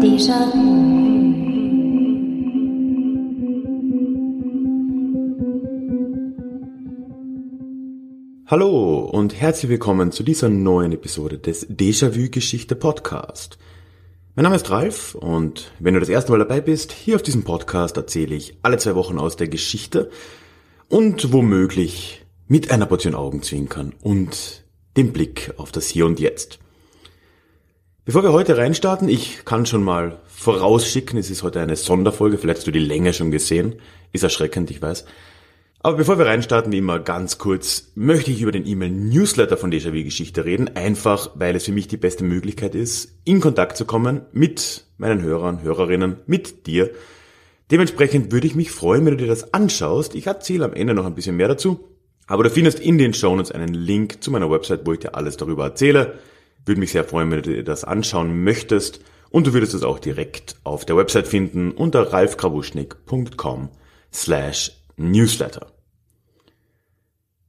地上。Hallo und herzlich willkommen zu dieser neuen Episode des Déjà-vu Geschichte Podcast. Mein Name ist Ralf und wenn du das erste Mal dabei bist, hier auf diesem Podcast erzähle ich alle zwei Wochen aus der Geschichte und womöglich mit einer Portion Augenzwinkern und dem Blick auf das Hier und Jetzt. Bevor wir heute reinstarten, ich kann schon mal vorausschicken, es ist heute eine Sonderfolge, vielleicht hast du die Länge schon gesehen, ist erschreckend, ich weiß. Aber bevor wir reinstarten, wie immer ganz kurz, möchte ich über den E-Mail-Newsletter von Déjà-vu Geschichte reden, einfach weil es für mich die beste Möglichkeit ist, in Kontakt zu kommen mit meinen Hörern, Hörerinnen, mit dir. Dementsprechend würde ich mich freuen, wenn du dir das anschaust. Ich erzähle am Ende noch ein bisschen mehr dazu. Aber du findest in den Shownotes einen Link zu meiner Website, wo ich dir alles darüber erzähle. Würde mich sehr freuen, wenn du dir das anschauen möchtest. Und du würdest es auch direkt auf der Website finden unter ralfgrabuschnick.com slash newsletter.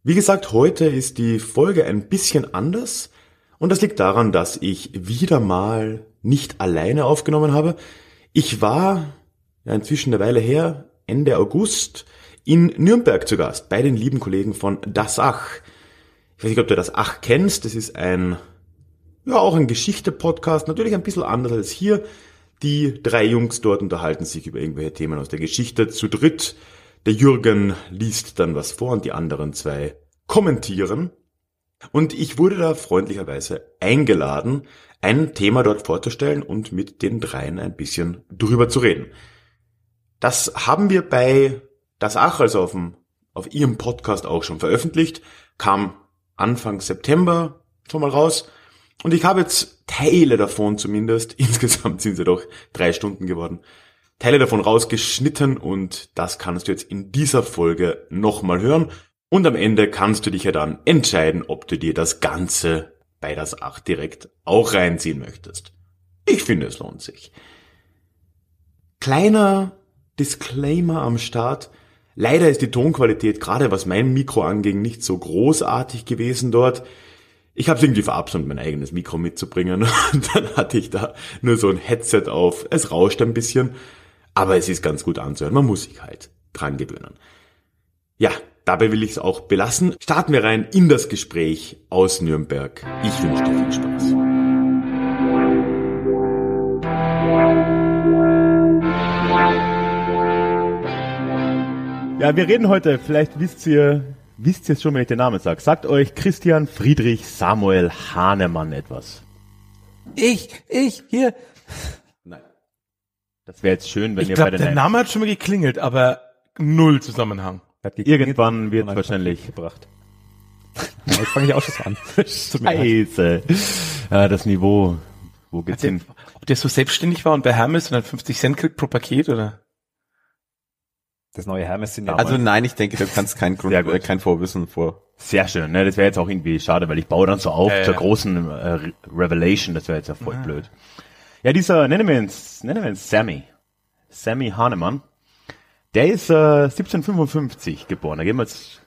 Wie gesagt, heute ist die Folge ein bisschen anders und das liegt daran, dass ich wieder mal nicht alleine aufgenommen habe. Ich war inzwischen eine Weile her, Ende August, in Nürnberg zu Gast, bei den lieben Kollegen von Das Ach. Ich weiß nicht, ob du Das Ach kennst, das ist ein, ja, auch ein Geschichte-Podcast, natürlich ein bisschen anders als hier. Die drei Jungs dort unterhalten sich über irgendwelche Themen aus der Geschichte zu dritt der Jürgen liest dann was vor und die anderen zwei kommentieren. Und ich wurde da freundlicherweise eingeladen, ein Thema dort vorzustellen und mit den dreien ein bisschen drüber zu reden. Das haben wir bei Das Ach, also auf, dem, auf ihrem Podcast auch schon veröffentlicht, kam Anfang September schon mal raus. Und ich habe jetzt Teile davon zumindest, insgesamt sind sie doch drei Stunden geworden, Teile davon rausgeschnitten und das kannst du jetzt in dieser Folge nochmal hören. Und am Ende kannst du dich ja dann entscheiden, ob du dir das Ganze bei das 8 direkt auch reinziehen möchtest. Ich finde, es lohnt sich. Kleiner Disclaimer am Start. Leider ist die Tonqualität, gerade was mein Mikro anging, nicht so großartig gewesen dort. Ich habe es irgendwie verabsäumt, mein eigenes Mikro mitzubringen. Und dann hatte ich da nur so ein Headset auf. Es rauscht ein bisschen. Aber es ist ganz gut anzuhören. Man muss sich halt dran gewöhnen. Ja, dabei will ich es auch belassen. Starten wir rein in das Gespräch aus Nürnberg. Ich wünsche dir viel Spaß. Ja, wir reden heute, vielleicht wisst ihr, wisst ihr es schon, wenn ich den Namen sage. Sagt euch Christian Friedrich Samuel Hahnemann etwas? Ich, ich, hier. Das wäre jetzt schön, wenn ich ihr glaub, bei den der Name hat schon mal geklingelt, aber null Zusammenhang. Irgendwann wird wahrscheinlich gebracht. jetzt fange ich auch schon an. Scheiße. Ja, das Niveau. Wo geht's der, hin? Ob der so selbstständig war und bei Hermes und dann 50 Cent kriegt pro Paket oder? Das neue Hermes sind ja Also nein, ich denke, du kannst kein Grund, äh, kein Vorwissen vor. Sehr schön, ne? Das wäre jetzt auch irgendwie schade, weil ich baue dann so auf Ja, zur ja. großen äh, Re- Revelation, das wäre jetzt ja voll blöd. Ja, dieser, nennen wir ihn, nennen wir ihn Sammy. Sammy Hahnemann. Der ist äh, 1755 geboren. Da gehen wir jetzt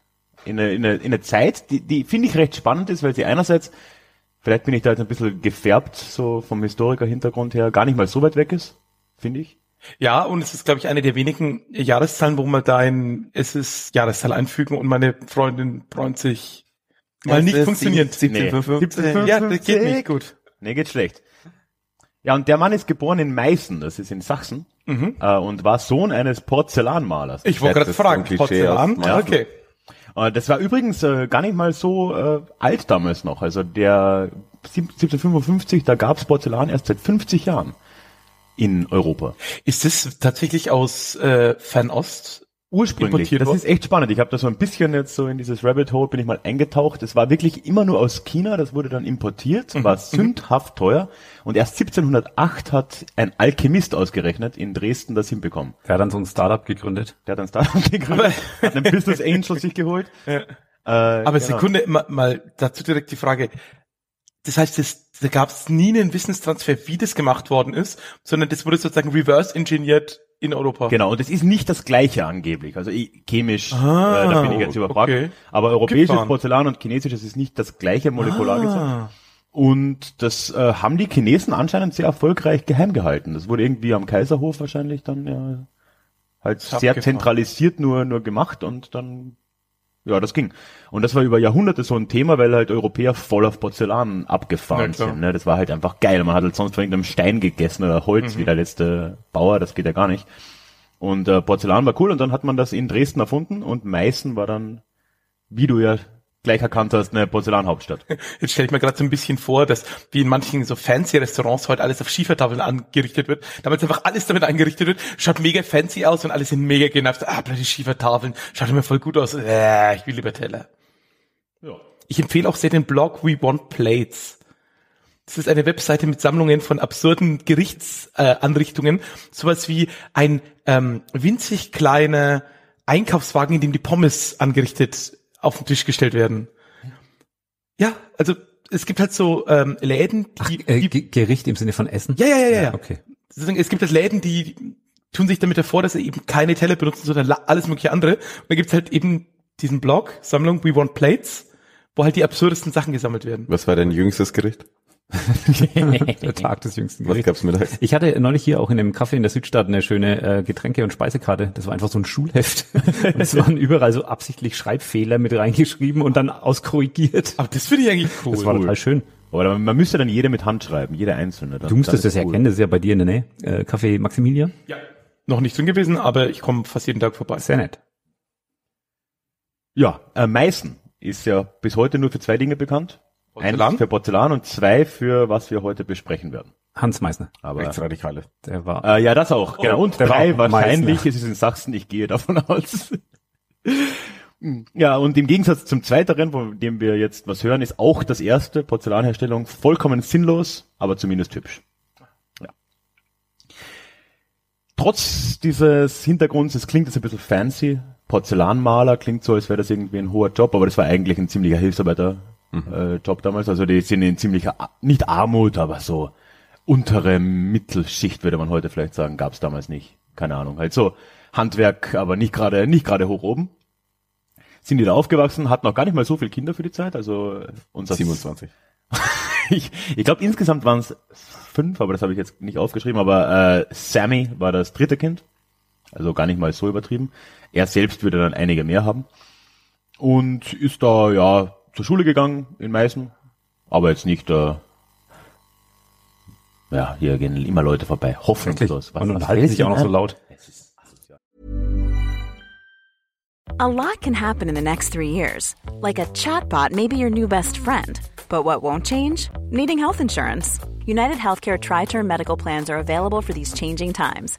in eine, in eine, in eine Zeit, die, die finde ich recht spannend ist, weil sie einerseits, vielleicht bin ich da jetzt ein bisschen gefärbt, so vom Historiker-Hintergrund her, gar nicht mal so weit weg ist, finde ich. Ja, und es ist, glaube ich, eine der wenigen Jahreszahlen, wo man da ein es ist Jahreszahl einfügen und meine Freundin freut sich mal nicht funktioniert. 1755. Ja, das geht nicht gut. Nee, geht schlecht. Ja, und der Mann ist geboren in Meißen, das ist in Sachsen, äh, und war Sohn eines Porzellanmalers. Ich wollte gerade so fragen, Klischee Porzellan? Meißen. Okay. Äh, das war übrigens äh, gar nicht mal so äh, alt damals noch. Also der sieb- 1755, da gab's Porzellan erst seit 50 Jahren in Europa. Ist das tatsächlich aus äh, Fernost? Ursprünglich. Importiert Das worden? ist echt spannend. Ich habe da so ein bisschen jetzt so in dieses Rabbit Hole bin ich mal eingetaucht. Es war wirklich immer nur aus China. Das wurde dann importiert, Mhm. war sündhaft teuer. Und erst 1708 hat ein Alchemist ausgerechnet in Dresden das hinbekommen. Der hat dann so ein Startup gegründet. Der hat ein Startup gegründet, hat einen Business Angel sich geholt. Ja. Äh, Aber genau. Sekunde, mal, mal dazu direkt die Frage. das heißt, das, da gab es nie einen Wissenstransfer, wie das gemacht worden ist, sondern das wurde sozusagen reverse engineert in Europa. Genau, und es ist nicht das gleiche angeblich. Also ich, chemisch, Ah, äh, da bin ich jetzt überfragt. okay. Aber europäisches Gefahren. Porzellan und chinesisches ist nicht das gleiche molekulargesetz. Ah. Und das äh, haben die Chinesen anscheinend sehr erfolgreich geheim gehalten. Das wurde irgendwie am Kaiserhof wahrscheinlich dann ja halt sehr zentralisiert nur nur gemacht und dann ja, das ging. Und das war über Jahrhunderte so ein Thema, weil halt Europäer voll auf Porzellan abgefahren Ja, sind. Ne? Das war halt einfach geil. Man hat halt sonst von irgendeinem Stein gegessen oder Holz, Mhm. wie der letzte Bauer, das geht ja gar nicht. Und äh, Porzellan war cool und dann hat man das in Dresden erfunden und Meißen war dann, wie du ja gleich erkannt hast, eine Porzellanhauptstadt. Jetzt stelle ich mir gerade so ein bisschen vor, dass wie in manchen so fancy Restaurants heute alles auf Schiefertafeln angerichtet wird. Damals einfach alles damit eingerichtet wird, schaut mega fancy aus und alle sind mega genervt. Ah, blöde Schiefertafeln, schaut immer voll gut aus. Äh, ich will lieber Teller. Ja. Ich empfehle auch sehr den Blog We Want Plates. Das ist eine Webseite mit Sammlungen von absurden Gerichtsanrichtungen. Äh. Sowas wie ein ähm, winzig kleiner Einkaufswagen, in dem die Pommes angerichtet auf den Tisch gestellt werden. Ja, also es gibt halt so ähm, Läden, die, Äh, die Ge- Gericht im Sinne von Essen? ja, ja, ja, ja, ja. Okay. Es gibt halt Läden, die tun sich damit hervor, dass sie eben keine Teller benutzen, sondern alles mögliche andere. Und dann gibt's halt eben diesen Blog, Sammlung We Want Plates, wo halt die absurdesten Sachen gesammelt werden. Was war dein jüngstes Gericht? Der Tag des jüngsten Was Gerichts. gab's mittags? Ich hatte neulich hier auch in einem Café in der Südstadt eine schöne äh, Getränke- und Speisekarte. Das war einfach so ein Schulheft. Und es waren überall so absichtlich Schreibfehler mit reingeschrieben und dann auskorrigiert. Aber das finde ich eigentlich cool. Das war total schön. Oder man müsste dann jede mit Hand schreiben, jede einzelne. Dann, Du musstest das cool. kennen, das ist ja bei dir in der Nähe. Äh, Café Maximilian. ja. Noch nicht drin gewesen, aber ich komme fast jeden Tag vorbei. Sehr nett. Ja, äh, Meißen ist ja bis heute nur für zwei Dinge bekannt. Porzellan? Eins für Porzellan und zwei für was wir heute besprechen werden. Hans Meisner. Aber Rechtsradikale. Der war äh, ja, das auch. genau. Und der war drei wahrscheinlich. Meißner. Es ist in Sachsen. Ich gehe davon aus. ja, und im Gegensatz zum zweiteren, von dem wir jetzt was hören, ist auch das erste Porzellanherstellung vollkommen sinnlos, aber zumindest hübsch. Ja. Trotz dieses Hintergrunds, es klingt jetzt ein bisschen fancy. Porzellanmaler klingt so, als wäre das irgendwie ein hoher Job, aber das war eigentlich ein ziemlicher Hilfsarbeiter äh, Job damals. Also die sind in ziemlicher, nicht Armut, aber so untere Mittelschicht, würde man heute vielleicht sagen, gab es damals nicht. Keine Ahnung. Halt so Handwerk, aber nicht gerade, nicht gerade hoch oben. Sind die da aufgewachsen, hatten auch gar nicht mal so viele Kinder für die Zeit. Also äh, unser 27. ich ich glaube insgesamt waren es fünf, aber das habe ich jetzt nicht aufgeschrieben. Aber äh, Sammy war das dritte Kind, also gar nicht mal so übertrieben. Er selbst würde dann einige mehr haben und ist da ja zur Schule gegangen in Meißen, aber jetzt nicht. Äh, ja, hier gehen immer Leute vorbei, hoffnungslos. und unterhalten sich auch noch so laut. A lot can happen in the next three years. Like a chatbot may be your new best friend. But what won't change? Needing health insurance. United Healthcare Tri Term Medical Plans are available for these changing times.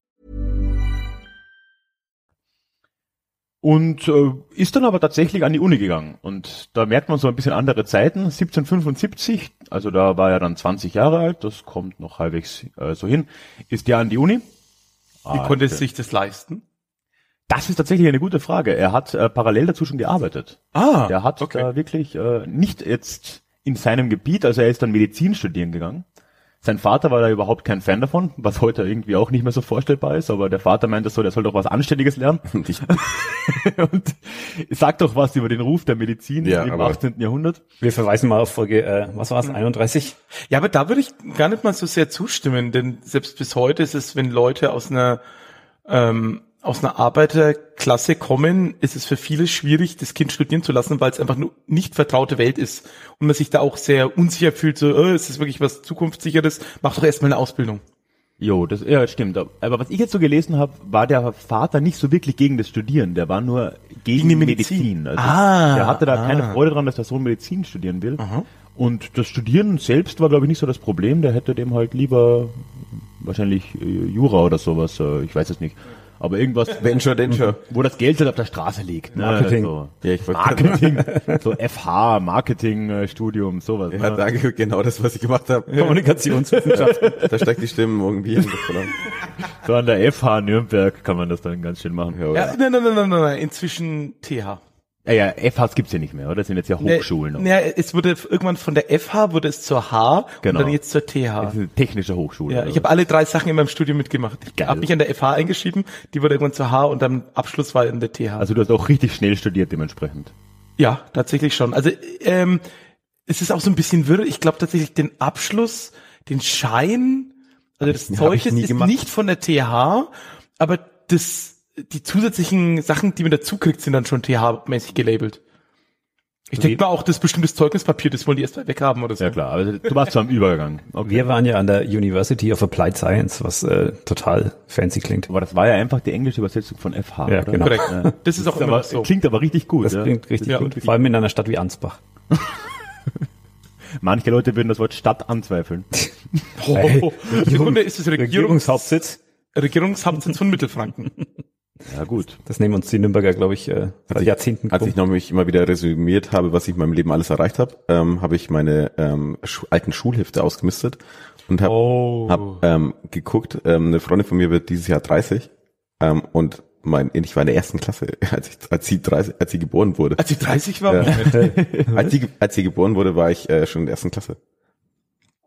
Und äh, ist dann aber tatsächlich an die Uni gegangen. Und da merkt man so ein bisschen andere Zeiten. 1775, also da war er dann 20 Jahre alt, das kommt noch halbwegs äh, so hin, ist ja an die Uni. Wie Ah, konnte es sich das leisten? Das ist tatsächlich eine gute Frage. Er hat äh, parallel dazu schon gearbeitet. Ah, Der hat okay. da wirklich äh, nicht jetzt in seinem Gebiet, also er ist dann Medizin studieren gegangen. Sein Vater war da überhaupt kein Fan davon, was heute irgendwie auch nicht mehr so vorstellbar ist, aber der Vater meinte so, der soll doch was Anständiges lernen. Und ich, Und sagt doch was über den Ruf der Medizin Ja, im aber- 18. Jahrhundert. Wir verweisen mal auf Folge, äh, was war es, 31? Ja, aber da würde ich gar nicht mal so sehr zustimmen, denn selbst bis heute ist es, wenn Leute aus einer ähm, aus einer Arbeiterklasse kommen, ist es für viele schwierig, das Kind studieren zu lassen, weil es einfach nur nicht vertraute Welt ist und man sich da auch sehr unsicher fühlt, so, äh, ist das wirklich was zukunftssicheres? Mach doch erstmal eine Ausbildung. Jo, das ja, stimmt. Aber was ich jetzt so gelesen habe, war der Vater nicht so wirklich gegen das Studieren. Der war nur gegen, Gegen die Medizin. Medizin. Also Ah, der hatte da ah. keine Freude dran, dass der Sohn Medizin studieren will. Und das Studieren selbst war, glaube ich, nicht so das Problem. Der hätte dem halt lieber wahrscheinlich äh, Jura oder sowas. Äh, ich weiß es nicht. Aber irgendwas, denn schon. wo das Geld halt auf der Straße liegt. Ne? Marketing. So. Ja, ich wollte Marketing, so FH, Marketing-Studium, sowas. Ja, ne? danke, genau das, was ich gemacht habe. Kommunikationswissenschaften. Da steckt die Stimme irgendwie hin. So an der FH Nürnberg kann man das dann ganz schön machen. Ja, Ja, nein, nein, nein, nein, nein, nein, inzwischen TH. Ja, ja, FHs gibt's ja nicht mehr, oder? Das sind jetzt ja Hochschulen. Ne, ne, es wurde irgendwann von der FH wurde es zur H Genau. und dann jetzt zur TH. Das ist eine technische Hochschule. Ja, ich habe alle drei Sachen in meinem Studium mitgemacht. Ich habe mich an der FH eingeschrieben, die wurde irgendwann zur H und dann Abschluss war in der TH. also du hast auch richtig schnell studiert dementsprechend. ja, tatsächlich schon. Also ähm, es ist auch so ein bisschen wirr. Ich glaube tatsächlich den Abschluss, den Schein, also das Zeugnis nie ist gemacht. nicht von der TH, aber das die zusätzlichen Sachen, die man dazu kriegt, sind dann schon TH-mäßig gelabelt. Ich denke mal auch, das bestimmtes Zeugnispapier, das wollen die erst mal weghaben oder so. Ja klar, aber du warst zwar im Übergang. Okay. Wir waren ja an der University of Applied Science, was äh, total fancy klingt. Aber das war ja einfach die englische Übersetzung von FH, Ja, oder? genau. Korrekt. Ja. Das ist auch immer aber, so. Klingt aber richtig gut. Das ja? klingt richtig Ja, gut, vor allem in einer Stadt wie Ansbach. Manche Leute würden das Wort Stadt anzweifeln. Oh, Im Grunde ist es Regierungs Regierungshauptsitz. Regierungshauptsitz von Mittelfranken. Ja gut. Das nehmen uns die Nürnberger, glaube ich, äh, seit Jahrzehnten Als ich noch mich immer wieder resümiert habe, was ich in meinem Leben alles erreicht habe, ähm, habe ich meine ähm, Schu alten Schulhefte ausgemistet und habe Oh. hab, ähm, geguckt. Ähm, eine Freundin von mir wird dieses Jahr 30 ähm, und mein, ich war in der ersten Klasse, als, ich, als sie 30, als sie geboren wurde. Als ich 30 war, Ja. Moment. Als sie, als sie geboren wurde, war ich äh, schon in der ersten Klasse.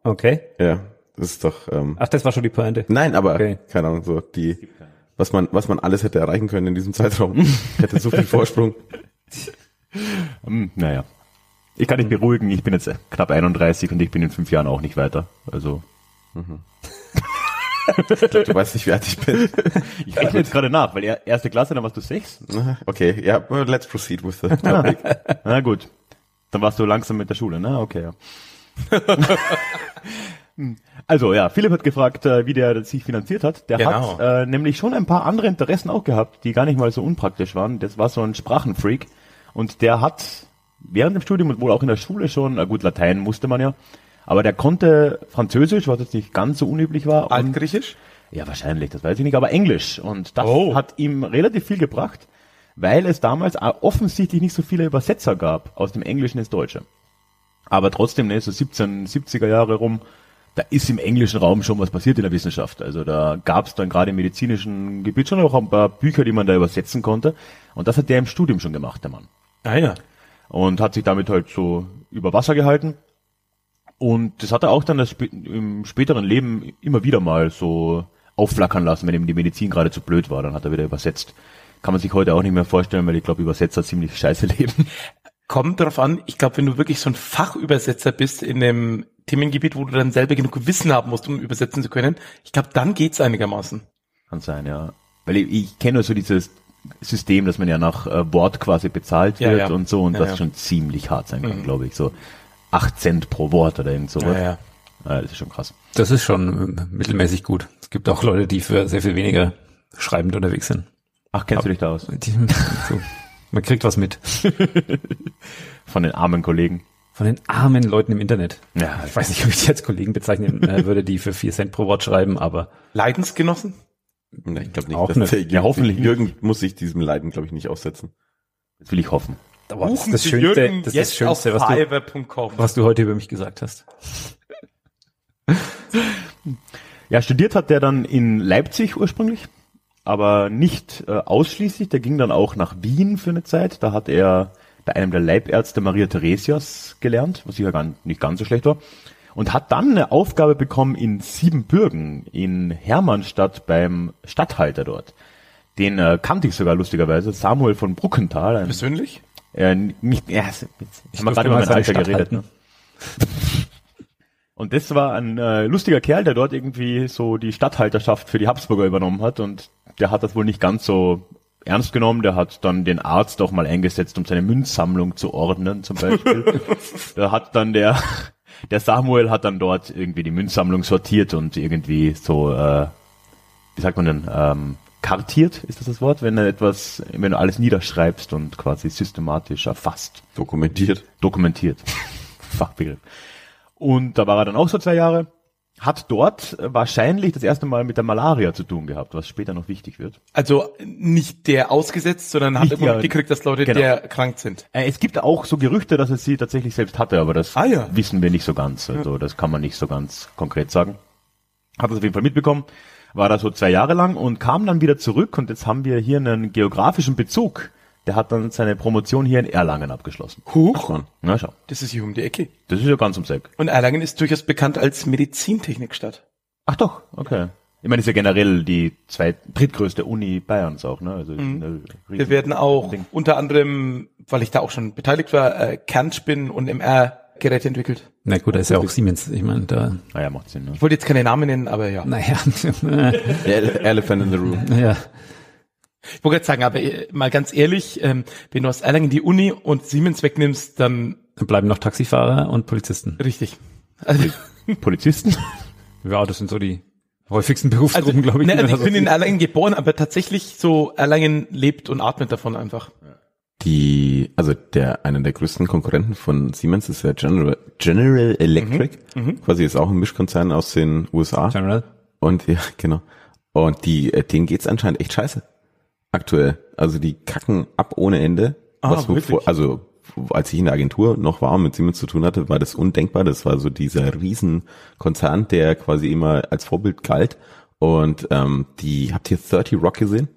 Okay. Ja, das ist doch. Ähm, Ach, das war schon die Pointe. nein, aber Okay. keine Ahnung, so die, was man, was man alles hätte erreichen können in diesem Zeitraum. Ich hätte so viel Vorsprung. Hm, naja. Ich kann dich beruhigen, ich bin jetzt knapp 31 und ich bin in fünf Jahren auch nicht weiter. Also Du weißt nicht, wie alt ich bin. ich rechne jetzt gerade nach, weil er- erste Klasse, dann warst du sechs. Okay, ja, well, let's proceed with the Ah. topic. Na gut. Dann warst du langsam mit der Schule, ne? Okay, ja. Hm. Also ja, Philipp hat gefragt, äh, wie der sich finanziert hat. Der Genau. hat äh, nämlich schon ein paar andere Interessen auch gehabt, die gar nicht mal so unpraktisch waren. Das war so ein Sprachenfreak und der hat während dem Studium und wohl auch in der Schule schon, na gut, Latein musste man ja, aber der konnte Französisch, was jetzt nicht ganz so unüblich war. und- Altgriechisch? ja, wahrscheinlich, das weiß ich nicht, aber Englisch. Und das Oh. hat ihm relativ viel gebracht, weil es damals offensichtlich nicht so viele Übersetzer gab aus dem Englischen ins Deutsche. Aber trotzdem, ne, so 1770er Jahre rum, da ist im englischen Raum schon was passiert in der Wissenschaft. Also da gab es dann gerade im medizinischen Gebiet schon auch ein paar Bücher, die man da übersetzen konnte. Und das hat der im Studium schon gemacht, der Mann Ah ja. und hat sich damit halt so über Wasser gehalten. Und das hat er auch dann spä- im späteren Leben immer wieder mal so aufflackern lassen, wenn ihm die Medizin gerade zu blöd war, dann hat er wieder übersetzt. Kann man sich heute auch nicht mehr vorstellen, weil ich glaube, Übersetzer ziemlich scheiße leben. Kommt darauf an, ich glaube, wenn du wirklich so ein Fachübersetzer bist in einem Themengebiet, wo du dann selber genug Wissen haben musst, um übersetzen zu können, ich glaube, dann geht's einigermaßen. Kann sein, ja. Weil ich, ich kenne nur so dieses System, dass man ja nach äh, Wort quasi bezahlt Ja, wird ja. und so und Ja, das ja. schon ziemlich hart sein kann, glaube ich. So acht Cent pro Wort oder irgend sowas. Ja, ja. Ja, das ist schon krass. Das ist schon äh, mittelmäßig gut. Es gibt auch Leute, die für sehr viel weniger schreibend unterwegs sind. Ach, kennst du dich da aus? Die, so, man kriegt was mit. Von den armen Kollegen. Von den armen Leuten im Internet. Ja, Ich weiß nicht, ob ich die als Kollegen bezeichnen äh, würde, die für vier Cent pro Wort schreiben, aber Leidensgenossen? Nee, ich glaube nicht. Auch dass Ja, hoffentlich nicht. Jürgen muss sich diesem Leiden, glaube ich, nicht aussetzen. Das will ich hoffen. aber das ist das Schönste, das, ist das Schönste was, du, was du heute über mich gesagt hast. Ja, studiert hat der dann in Leipzig ursprünglich, aber nicht äh, ausschließlich. Der ging dann auch nach Wien für eine Zeit. Da hat er bei einem der Leibärzte Maria Theresias gelernt, was sicher gar nicht ganz so schlecht war. Und hat dann eine Aufgabe bekommen in Siebenbürgen, in Hermannstadt beim Stadthalter dort. Den äh, kannte ich sogar lustigerweise, Samuel von Bruckenthal. Ein, Persönlich? äh, nicht, ja, jetzt Ich haben wir gerade über mal mein seine Alter geredet. Ne? Und das war ein äh, lustiger Kerl, der dort irgendwie so die Stadthalterschaft für die Habsburger übernommen hat und der hat das wohl nicht ganz so ernst genommen. Der hat dann den Arzt auch mal eingesetzt, um seine Münzsammlung zu ordnen, zum Beispiel. da hat dann der, der Samuel hat dann dort irgendwie die Münzsammlung sortiert und irgendwie so, äh, wie sagt man denn, ähm, kartiert, ist das das Wort, wenn du etwas, wenn du alles niederschreibst und quasi systematisch erfasst Dokumentiert. dokumentiert. Fachbegriff. Und da war er dann auch so zwei Jahre. Hat dort wahrscheinlich das erste Mal mit der Malaria zu tun gehabt, was später noch wichtig wird. Also nicht der ausgesetzt, sondern hat Nicht immer mitgekriegt, dass Leute Genau. der krank sind. Äh, Es gibt auch so Gerüchte, dass es sie tatsächlich selbst hatte, aber das Ah, ja. wissen wir nicht so ganz. Also das kann man nicht so ganz konkret sagen. Hat das auf jeden Fall mitbekommen, war da so zwei Jahre lang und kam dann wieder zurück und jetzt haben wir hier einen geografischen Bezug. Der hat dann seine Promotion hier in Erlangen abgeschlossen. Huch, Na schau, das ist hier um die Ecke. das ist ja ganz ums Eck. Und Erlangen ist durchaus bekannt als Medizintechnikstadt. Ach doch, okay. Ich meine, das ist ja generell die zweit, drittgrößte Uni Bayerns auch, ne? Also Mhm. Wir riesen- werden auch Ding. unter anderem, weil ich da auch schon beteiligt war, äh, Kernspinnen und MR-Geräte entwickelt. Na gut, da ist ja auch Siemens. Ich meine, da, Naja, macht Sinn, ne? Ich wollte jetzt keine Namen nennen, aber ja. naja, Ele- Elephant in the Room. ja. Ich wollte gerade sagen, aber äh, mal ganz ehrlich, ähm, wenn du aus Erlangen die Uni und Siemens wegnimmst, dann Dann bleiben noch Taxifahrer und Polizisten. richtig. Also, Polizisten? Ja, das sind so die häufigsten Berufsgruppen, glaube ich. ne, also ich bin in. Erlangen geboren, aber tatsächlich so Erlangen lebt und atmet davon einfach. Die, also der, einer der größten Konkurrenten von Siemens ist ja General, General Electric. Quasi ist auch ein Mischkonzern aus den USA. General. Und ja, genau. Und die, äh, denen geht's anscheinend echt scheiße. Aktuell. Also die kacken ab ohne Ende. Ah, was wirklich? vor, also als ich in der Agentur noch war und mit Siemens zu tun hatte, war das undenkbar. Das war so dieser Riesenkonzern, der quasi immer als Vorbild galt. Und ähm, die, habt ihr 30 Rock gesehen?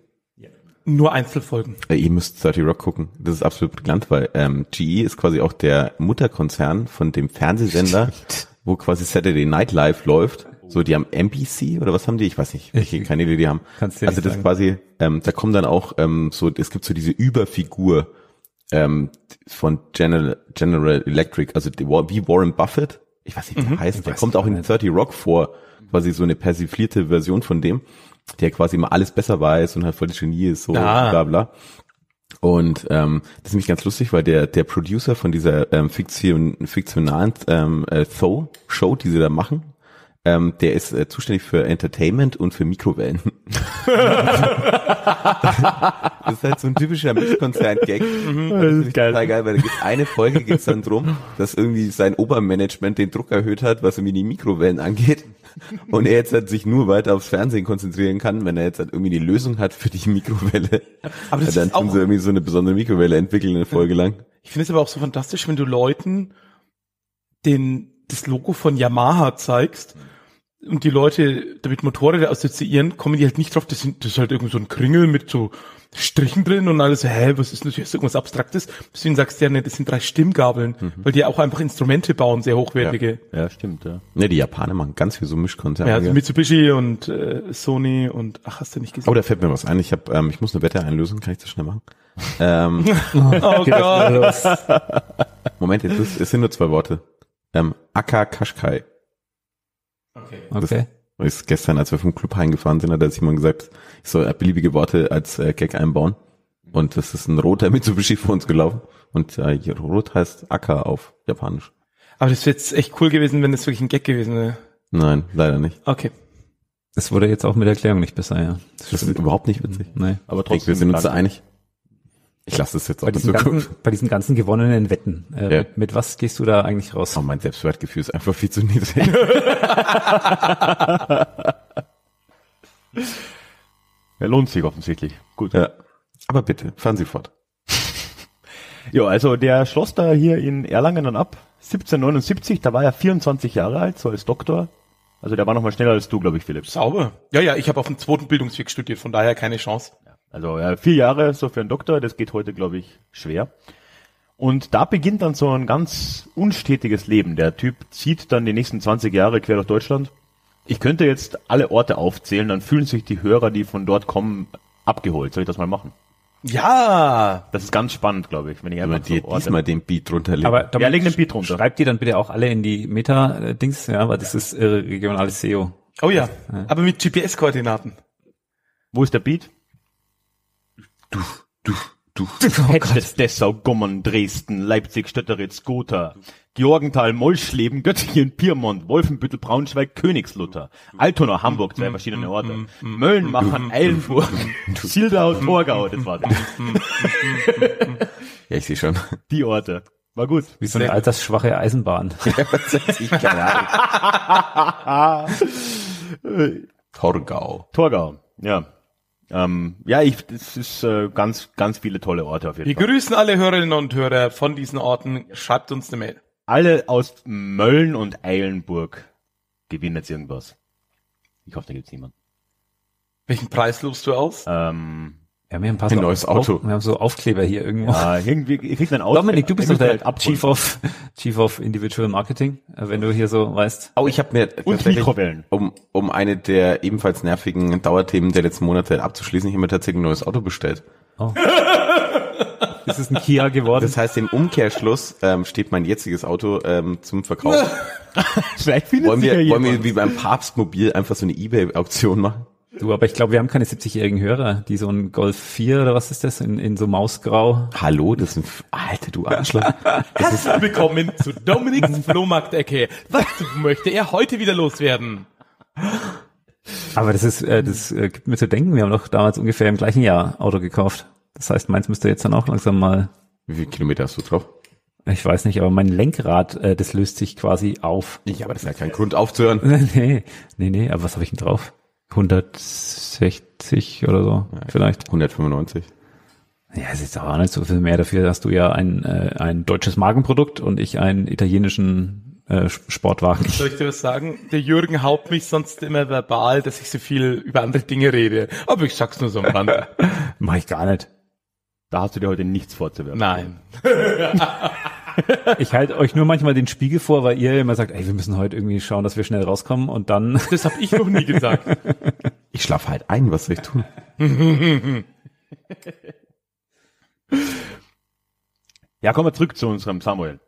Nur Einzelfolgen. Äh, Ihr müsst 30 Rock gucken. Das ist absolut brillant, weil ähm, GE ist quasi auch der Mutterkonzern von dem Fernsehsender, wo quasi Saturday Night Live läuft. So, die haben NBC oder was haben die? Ich weiß nicht, welche keine Idee die haben. Kannst dir also das sagen. ist quasi, ähm, da kommen dann auch ähm, so, es gibt so diese Überfigur ähm, von General, General Electric, also die, wie Warren Buffett. Ich weiß nicht, wie der heißt. Der kommt auch in nicht. 30 Rock vor, quasi so eine persiflierte Version von dem, der quasi immer alles besser weiß und halt voll das Genie ist, so Ah. bla bla. Und ähm, das ist nämlich ganz lustig, weil der der Producer von dieser ähm, Fiktion, fiktionalen ähm, äh, Show, Show, die sie da machen, ähm, der ist äh, zuständig für Entertainment und für Mikrowellen. das ist halt so ein typischer Mischkonzern-Gag. Das ist geil. Total geil, weil da gibt eine Folge geht's dann drum, dass irgendwie sein Obermanagement den Druck erhöht hat, was irgendwie die Mikrowellen angeht. Und er jetzt halt sich nur weiter aufs Fernsehen konzentrieren kann, wenn er jetzt halt irgendwie die Lösung hat für die Mikrowelle. Aber das dann ist auch- tun sie irgendwie so eine besondere Mikrowelle entwickeln eine Folge lang. Ich finde es aber auch so fantastisch, wenn du Leuten den, das Logo von Yamaha zeigst und die Leute damit Motorräder assoziieren, kommen die halt nicht drauf, das, sind, das ist halt irgend so ein Kringel mit so Strichen drin und alles hä, was ist das? Ist irgendwas Abstraktes? Deswegen sagst du ja, ne, das sind drei Stimmgabeln, weil die auch einfach Instrumente bauen, sehr hochwertige. Ja, stimmt, ja. Ne, die Japaner machen ganz viel so Mischkonzerne. Ja, also? Mitsubishi und äh, Sony und ach, hast du nicht gesehen? Oh, da fällt mir was ein. Ich hab, ähm, ich muss eine Wette einlösen. Kann ich das schnell machen? ähm, oh Gott. Moment, jetzt ist, es sind nur zwei Worte. Ähm, Aka Kashkai. Okay. Ist gestern, als wir vom Club heimgefahren sind, hat der Simon gesagt, ich soll beliebige Worte als äh, Gag einbauen. Und das ist ein roter Mitsubishi vor uns gelaufen. Und äh, hier rot heißt Aka auf Japanisch. Aber das wäre jetzt echt cool gewesen, wenn das wirklich ein Gag gewesen wäre. Nein, leider nicht. Okay. Das wurde jetzt auch mit der Erklärung nicht besser, ja. Das ist überhaupt nicht witzig. Nee. Aber Ich denke, trotzdem. wir sind uns da einig. Ich lasse das jetzt auch Bei in diesen, ganzen, bei diesen ganzen gewonnenen Wetten, äh, Ja. mit, mit was gehst du da eigentlich raus? Oh, mein Selbstwertgefühl ist einfach viel zu niedrig. Ja, lohnt sich offensichtlich. Gut. ja. Aber bitte, fahren Sie fort. Ja, also der schloss da hier in Erlangen dann ab. 1779, da war er 24 Jahre alt, so als Doktor. Also der war noch mal schneller als du, glaube ich, Philipp. Sauber. Ja, ja, ich habe auf dem zweiten Bildungsweg studiert, von daher keine Chance. Also ja, vier Jahre so für einen Doktor, das geht heute, glaube ich, schwer. Und da beginnt dann so ein ganz unstetiges Leben. Der Typ zieht dann die nächsten 20 Jahre quer durch Deutschland. Ich könnte jetzt alle Orte aufzählen, dann fühlen sich die Hörer, die von dort kommen, abgeholt. Soll ich das mal machen? Ja. Das ist ganz spannend, glaube ich, wenn ich einfach dir so Orte- diesmal den Beat drunter legen. Aber Ja, leg den Beat runter. Schreibt die dann bitte auch alle in die Meta-Dings, ja, weil das ist äh, regionales SEO. Oh ja, aber mit GPS-Koordinaten. Wo ist der Beat? Du, du, du. Hettstedt, Dessau, Gommern, Dresden, Leipzig, Stötteritz, Gotha, Georgenthal, Molschleben, Göttingen, Piemont, Wolfenbüttel, Braunschweig, Königslutter, Altona, Hamburg, zwei verschiedene Orte, Möllnmachern, Eilenburg, Zildau, Torgau, das war das. Ja, ich sehe schon. die Orte. War gut. Wie so eine altersschwache Eisenbahn. ich keine Ahnung. Torgau. Torgau, ja. Ähm, ja, ich, das ist äh, ganz, ganz viele tolle Orte auf jeden Wir Fall. grüßen alle Hörerinnen und Hörer von diesen Orten. Schreibt uns eine Mail. Alle aus Mölln und Eilenburg gewinnen jetzt irgendwas. Ich hoffe, da gibt's niemanden. Welchen Preis lobst du aus? Ähm, Wir haben ein paar Ein so neues Auto. Auf, wir haben so Aufkleber hier irgendwo. äh, irgendwie, ihr kriegt ein Auto. Dominik, du bist doch der halt. Chief of, Chief of Individual Marketing, äh, wenn du hier so weißt. Oh, ich habe mir Und tatsächlich, Mikrowellen. um, um eine der ebenfalls nervigen Dauerthemen der letzten Monate abzuschließen, ich habe mir tatsächlich ein neues Auto bestellt. Ist es ein Kia geworden? Das heißt, im Umkehrschluss ähm, steht mein jetziges Auto ähm, zum Verkauf. Vielleicht findet wollen wir, ja wollen wir wie beim Papstmobil einfach so eine Ebay-Auktion machen? Du, aber ich glaube, wir haben keine 70-jährigen Hörer, die so ein Golf 4 oder was ist das, in, in so Mausgrau. Hallo, das sind, Alter, du Arschloch. Herzlich willkommen zu Dominiks Flohmarktecke. Was möchte er heute wieder loswerden? Aber das ist, äh, das äh, gibt mir zu denken, wir haben doch damals ungefähr im gleichen Jahr Auto gekauft. Das heißt, meins müsste jetzt dann auch langsam mal, Wie viele Kilometer hast du drauf? ich weiß nicht, aber mein Lenkrad, äh, das löst sich quasi auf. Ja, aber das ist ja kein Grund aufzuhören. nee, nee, nee, aber was habe ich denn drauf? 160 oder so, vielleicht. 195. Ja, es ist auch nicht so viel mehr. Dafür hast du ja ein, äh, ein deutsches Magenprodukt und ich einen italienischen äh, Sportwagen. Soll ich dir was sagen? Der Jürgen haupt mich sonst immer verbal, dass ich so viel über andere Dinge rede. Aber ich sag's nur so am Rande. Mach ich gar nicht. Da hast du dir heute nichts vorzuwerfen. Nein. Ich halte euch nur manchmal den Spiegel vor, weil ihr immer sagt, ey, wir müssen heute irgendwie schauen, dass wir schnell rauskommen und dann Das habe ich noch nie gesagt. Ich schlafe halt ein, was soll ich tun? Ja, kommen wir zurück zu unserem Samuel.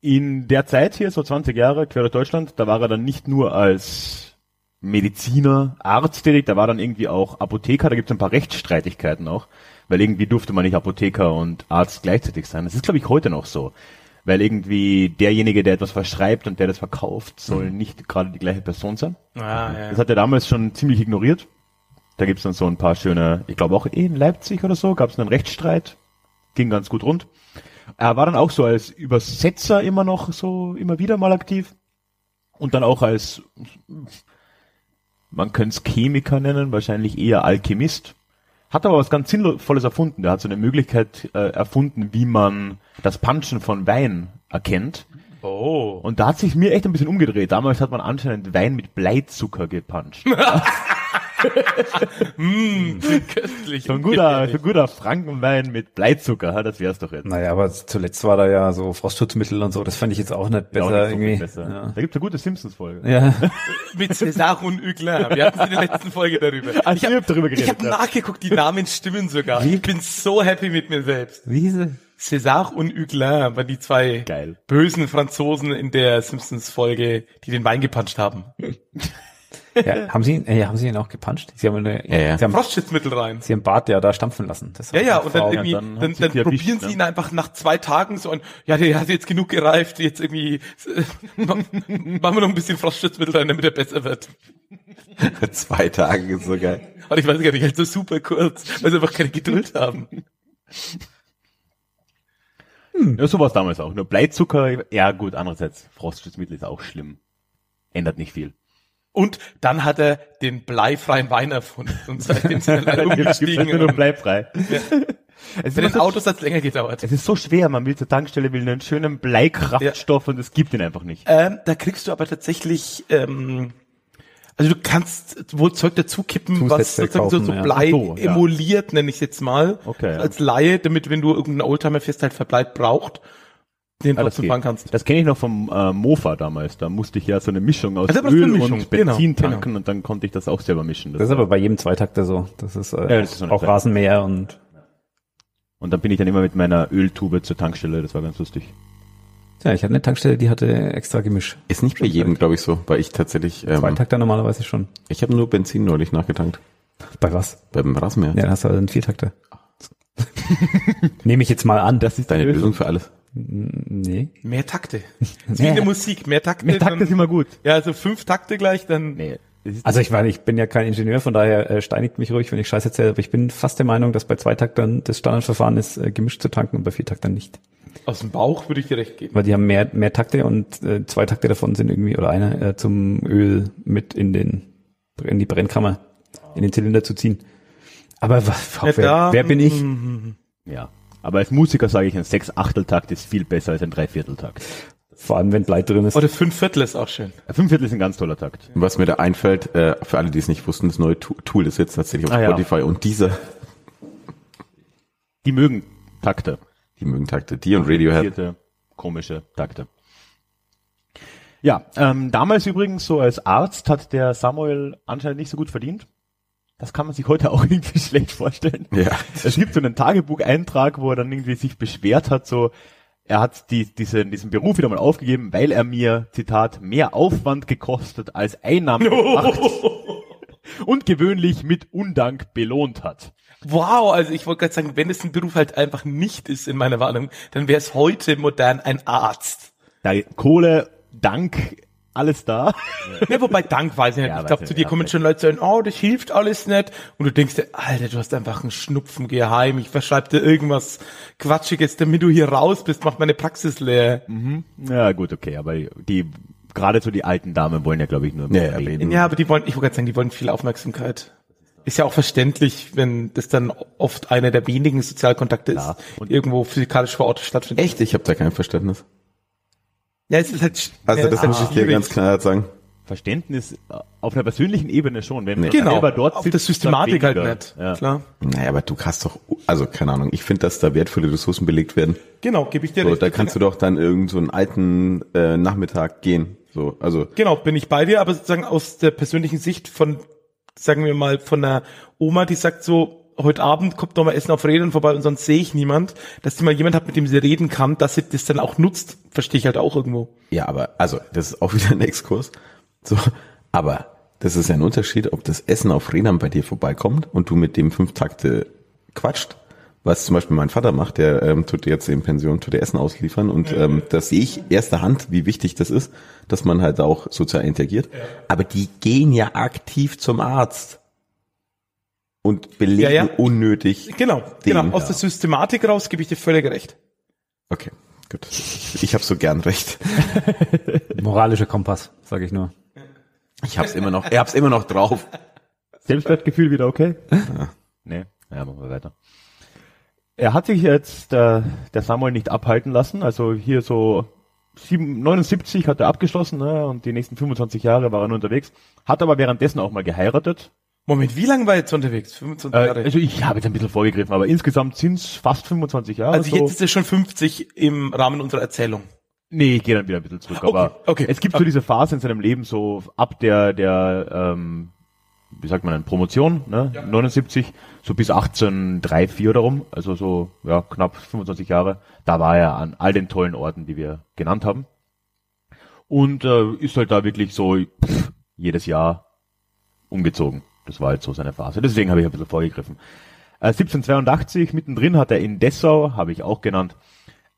In der Zeit hier, so 20 Jahre, quer durch Deutschland, da war er dann nicht nur als Mediziner, Arzt tätig, da war dann irgendwie auch Apotheker, da gibt es ein paar Rechtsstreitigkeiten auch, weil irgendwie durfte man nicht Apotheker und Arzt gleichzeitig sein. Das ist, glaube ich, heute noch so. Weil irgendwie derjenige, der etwas verschreibt und der das verkauft, soll nicht gerade die gleiche Person sein. Ah, ja. Das hat er damals schon ziemlich ignoriert. Da gibt's dann so ein paar schöne, ich glaube auch in Leipzig oder so, gab's einen Rechtsstreit. Ging ganz gut rund. Er war dann auch so als Übersetzer immer noch so immer wieder mal aktiv. Und dann auch als, man könnte es Chemiker nennen, wahrscheinlich eher Alchemist. Hat aber was ganz Sinnvolles erfunden. Der hat so eine Möglichkeit äh, erfunden, wie man das Punchen von Wein erkennt. Oh. Und da hat sich mir echt ein bisschen umgedreht. Damals hat man anscheinend Wein mit Bleizucker gepuncht. Köstlich. So ein guter, so ein guter Frankenwein mit Bleizucker, das wär's doch jetzt. Naja, aber zuletzt war da ja so Frostschutzmittel und so, das fand ich jetzt auch nicht Ja, auch besser nicht so irgendwie. besser. Ja. Da gibt's eine gute Simpsons-Folge. Ja. Mit César und Huglin. Wir hatten es in der letzten Folge darüber. Ah, ich hab darüber Ich geredet. habe ja. nachgeguckt, die Namen stimmen sogar. Ich bin so happy mit mir selbst. Wie hieß sie? César und Huglin waren die zwei Geil. bösen Franzosen in der Simpsons-Folge, die den Wein gepuncht haben. Ja, haben sie ihn, äh, haben sie ihn auch gepuncht? Sie haben eine, Ja, ja. sie haben, Frostschutzmittel rein. sie haben Bart ja da stampfen lassen. Das Ja, war ja, und dann irgendwie, dann dann, dann, sie die probieren erwischt, sie ne? ihn einfach nach zwei Tagen so an, ja, der hat jetzt genug gereift, jetzt irgendwie, äh, machen wir noch ein bisschen Frostschutzmittel rein, damit er besser wird. Zwei Tage ist so geil. Und ich weiß gar nicht, halt so super kurz, weil sie einfach keine Geduld haben. Ja, so war's damals auch. Nur Bleizucker, ja gut, andererseits, Frostschutzmittel ist auch schlimm. Ändert nicht viel. Und dann hat er den bleifreien Wein erfunden und seitdem sind alle Gibt's umgestiegen. nur bleifrei. Es Bei ist den so- Autos hat's länger gedauert. Es ist so schwer, man will zur Tankstelle, will einen schönen Bleikraftstoff und es gibt ihn einfach nicht. Ähm, da kriegst du aber tatsächlich, ähm, also du kannst wohl Zeug dazu kippen, was sozusagen so, kaufen, so ja. Blei Ach so, ja. emuliert, nenne ich jetzt mal, Okay, ja. als Laie, damit wenn du irgendeinen Oldtimer fährst, halt Verbleib braucht, den Ah, das geht. fahren kannst. Das kenne ich noch vom äh, Mofa damals. Da musste ich ja so eine Mischung aus Also das Öl Mischung, und Benzin genau, tanken und dann konnte ich das auch selber mischen. Das ist aber bei jedem Zweitakter so. Das ist, äh, Ja, das ist auch Zeit. Rasenmäher und und dann bin ich dann immer mit meiner Öltube zur Tankstelle. Das war ganz lustig. ja, ich hatte eine Tankstelle, die hatte extra Gemisch. Ist nicht bei jedem, glaube ich, so, weil ich tatsächlich, ähm, Zweitakter normalerweise schon. ich habe nur Benzin neulich nachgetankt. Bei was? Beim Rasenmäher. Ja, dann hast du also einen Viertakter. Nehme ich jetzt mal an. Das ist Deine Lösung für alles. Nee. Mehr Takte. Wie in der Musik, mehr Takte. Mit Takt dann- ist immer gut. Ja, also fünf Takte gleich, dann Nee. Also ich meine, ich bin ja kein Ingenieur, von daher äh, steinigt mich ruhig, wenn ich Scheiße erzähle, aber ich bin fast der Meinung, dass bei Zweitaktern das Standardverfahren ist, äh, gemischt zu tanken und bei Viertaktern nicht. Aus dem Bauch würde ich dir recht geben. Weil die haben mehr, mehr Takte und äh, zwei Takte davon sind irgendwie, oder einer äh, zum Öl mit in den in die Brennkammer, in den Zylinder zu ziehen. Aber was, wer, wer bin ich? Ja. Aber als Musiker sage ich, ein Sechs-Achtel-Takt ist viel besser als ein Dreivierteltakt. Vor allem, wenn Blei drin ist. Oder fünf Viertel ist auch schön. Ein Fünfviertel ist ein ganz toller Takt. Was mir da einfällt, äh, für alle, die es nicht wussten, das neue Tool ist jetzt tatsächlich auf Ah, ja. Spotify und dieser, Die mögen Takte. die mögen Takte, die und Radiohead. Vierte, komische Takte. Ja, ähm, damals übrigens so als Arzt hat der Samuel anscheinend nicht so gut verdient. Das kann man sich heute auch irgendwie schlecht vorstellen. Ja. Es gibt so einen Tagebucheintrag, wo er dann irgendwie sich beschwert hat, so, er hat die, diese, diesen Beruf wieder mal aufgegeben, weil er mir, Zitat, mehr Aufwand gekostet als Einnahmen gebracht und gewöhnlich mit Undank belohnt hat. Wow, also ich wollte gerade sagen, wenn es ein Beruf halt einfach nicht ist in meiner Wahrnehmung, dann wäre es heute modern ein Arzt. Da Kohle, Dank, alles da. Ja, wobei Dank weiß ich nicht. Ja, ich glaube, zu dir ja, kommen schon Leute sagen, oh, das hilft alles nicht. Und du denkst dir, Alter, du hast einfach einen Schnupfen, geh heim, ich verschreib dir irgendwas Quatschiges, damit du hier raus bist, mach meine Praxis leer. Ja, gut, okay, aber die, gerade so die alten Damen wollen ja, glaube ich, nur Ja, ja, reden. Ja, aber die wollen, ich wollte gerade sagen, die wollen viel Aufmerksamkeit. Ist ja auch verständlich, wenn das dann oft einer der wenigen Sozialkontakte Ja, ist, und- irgendwo physikalisch vor Ort stattfindet. Echt? Ich habe da kein Verständnis. Ja, es ist halt, Also ja, das ist muss halt ich dir ganz klar sagen. Verständnis äh, auf einer persönlichen Ebene schon, wenn man Genau, selber dort auf sitzt, der Systematik halt nicht. Ja. Klar. Naja, aber du hast doch, also keine Ahnung, ich finde, dass da wertvolle Ressourcen belegt werden. Genau, gebe ich dir So, recht. da kannst du doch dann irgend so einen alten äh, Nachmittag gehen. So, also Genau, bin ich bei dir, aber sozusagen aus der persönlichen Sicht von, sagen wir mal, von einer Oma, die sagt so, heute Abend kommt noch mal Essen auf Rädern vorbei und sonst sehe ich niemand, dass die mal jemand hat, mit dem sie reden kann, dass sie das dann auch nutzt, verstehe ich halt auch irgendwo. Ja, aber, also, das ist auch wieder ein Exkurs. So, aber das ist ja ein Unterschied, ob das Essen auf Rädern bei dir vorbeikommt und du mit dem fünf Takte quatscht, was zum Beispiel mein Vater macht, der ähm, tut jetzt in Pension, tut der Essen ausliefern und ähm, das sehe ich erster Hand, wie wichtig das ist, dass man halt auch sozial interagiert. Aber die gehen ja aktiv zum Arzt und belegen Ja, ja. unnötig. Genau, Den, genau. Aus ja. der Systematik raus gebe ich dir völlig recht. Okay, gut. Ich habe so gern recht. Moralischer Kompass, sage ich nur. Ich hab's immer noch, ich hab's immer noch drauf. Selbstwertgefühl wieder okay? Nee, ja, machen wir weiter. Er hat sich jetzt äh, der Samuel nicht abhalten lassen, also hier so 7, 79 hat er abgeschlossen ne, und die nächsten 25 Jahre war er nur unterwegs, hat aber währenddessen auch mal geheiratet. Moment, wie lange war er jetzt unterwegs? 25 Äh, Jahre. also ich habe jetzt ein bisschen vorgegriffen, aber insgesamt sind es fast 25 Jahre. Also so. jetzt ist er schon 50 im Rahmen unserer Erzählung. Nee, ich gehe dann wieder ein bisschen zurück. Aber okay. es gibt so diese Phase in seinem Leben, so ab der, der ähm, wie sagt man Promotion, ne? 79, so bis 18, 3, 4 darum, also so ja, knapp 25 Jahre, da war er an all den tollen Orten, die wir genannt haben. Und äh, ist halt da wirklich so pff, jedes Jahr umgezogen. Das war halt so seine Phase. Deswegen habe ich ein bisschen vorgegriffen. Äh, 1782, mittendrin hat er in Dessau, habe ich auch genannt,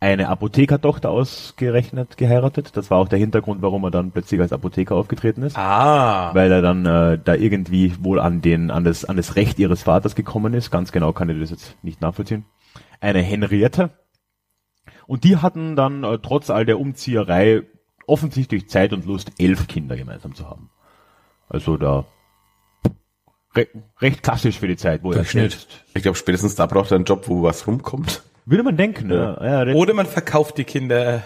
eine Apothekertochter ausgerechnet geheiratet. Das war auch der Hintergrund, warum er dann plötzlich als Apotheker aufgetreten ist. Ah. Weil er dann äh, da irgendwie wohl an den an das an das Recht ihres Vaters gekommen ist. Ganz genau kann ich das jetzt nicht nachvollziehen. Eine Henriette. Und die hatten dann äh, trotz all der Umzieherei offensichtlich Zeit und Lust, elf Kinder gemeinsam zu haben. Also da re recht klassisch für die Zeit, wo er Durchschnitt. selbst Ich glaube, spätestens da braucht er einen Job, wo was rumkommt. würde man denken, ne? Ja, Oder man verkauft die Kinder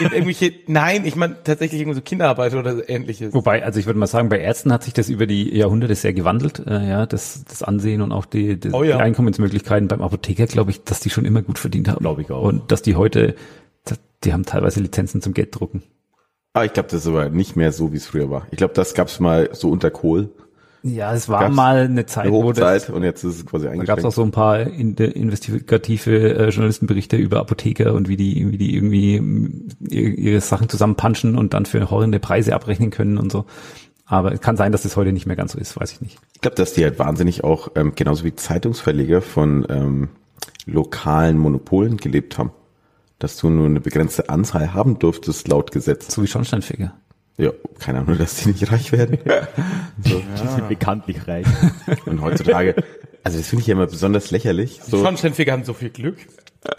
in irgendwelche, nein, ich meine tatsächlich irgendwie so Kinderarbeit oder ähnliches. Wobei, also ich würde mal sagen, bei Ärzten hat sich das über die Jahrhunderte sehr gewandelt, äh, ja, das, das Ansehen und auch die, die, Oh ja. die Einkommensmöglichkeiten. Beim Apotheker glaube ich, dass die schon immer gut verdient haben. Glaube ich auch. Und dass die heute, die haben teilweise Lizenzen zum Gelddrucken. Aber ich glaube, das ist aber nicht mehr so, wie es früher war. Ich glaube, das gab's mal so unter Kohl, Ja, es war mal eine Zeit, eine Hochzeit, und jetzt ist es quasi da gab es eingeschränkt. auch so ein paar in, investigative äh, Journalistenberichte über Apotheker und wie die, wie die irgendwie ihre, ihre Sachen zusammenpanschen und dann für horrende Preise abrechnen können und so. Aber es kann sein, dass das heute nicht mehr ganz so ist, weiß ich nicht. Ich glaube, dass die halt wahnsinnig auch, ähm, genauso wie Zeitungsverleger von ähm, lokalen Monopolen gelebt haben. Dass du nur eine begrenzte Anzahl haben durftest, laut Gesetz. So wie Schornsteinfeger. Ja, keine Ahnung, dass die nicht reich werden. die sind bekanntlich reich. Und heutzutage, also das finde ich ja immer besonders lächerlich. Die So, Schornsteinfeger haben so viel Glück.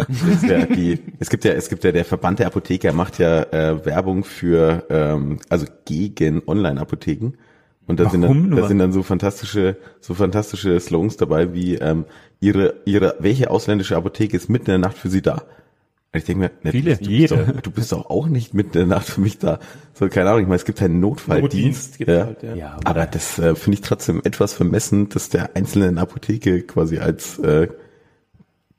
ist ja die, es gibt ja, es gibt ja der Verband der Apotheker macht ja äh, Werbung für, ähm, also gegen Online-Apotheken. Und da sind dann, nur? da sind dann so fantastische, so fantastische Slogans dabei wie ähm, ihre, ihre, welche ausländische Apotheke ist mitten in der Nacht für Sie da? Und ich denke mir, ne, Viele, du, bist jede. doch, du bist doch auch nicht mitten in der Nacht für mich da. So, keine Ahnung, ich meine, es gibt einen Notfalldienst. Notdienst ja. halt, ja. Ja, Aber das äh, finde ich trotzdem etwas vermessen, dass der einzelnen Apotheke quasi als äh,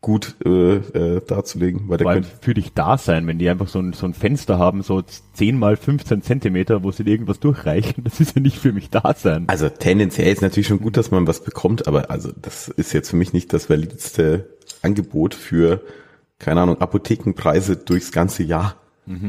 gut äh, äh, darzulegen, weil der für dich da sein, wenn die einfach so ein, so ein Fenster haben, so 10 mal 15 Zentimeter, wo sie dir irgendwas durchreichen, das ist ja nicht für mich da sein. also tendenziell ist natürlich schon gut, dass man was bekommt, aber also das ist jetzt für mich nicht das valideste Angebot für keine Ahnung Apothekenpreise durchs ganze Jahr.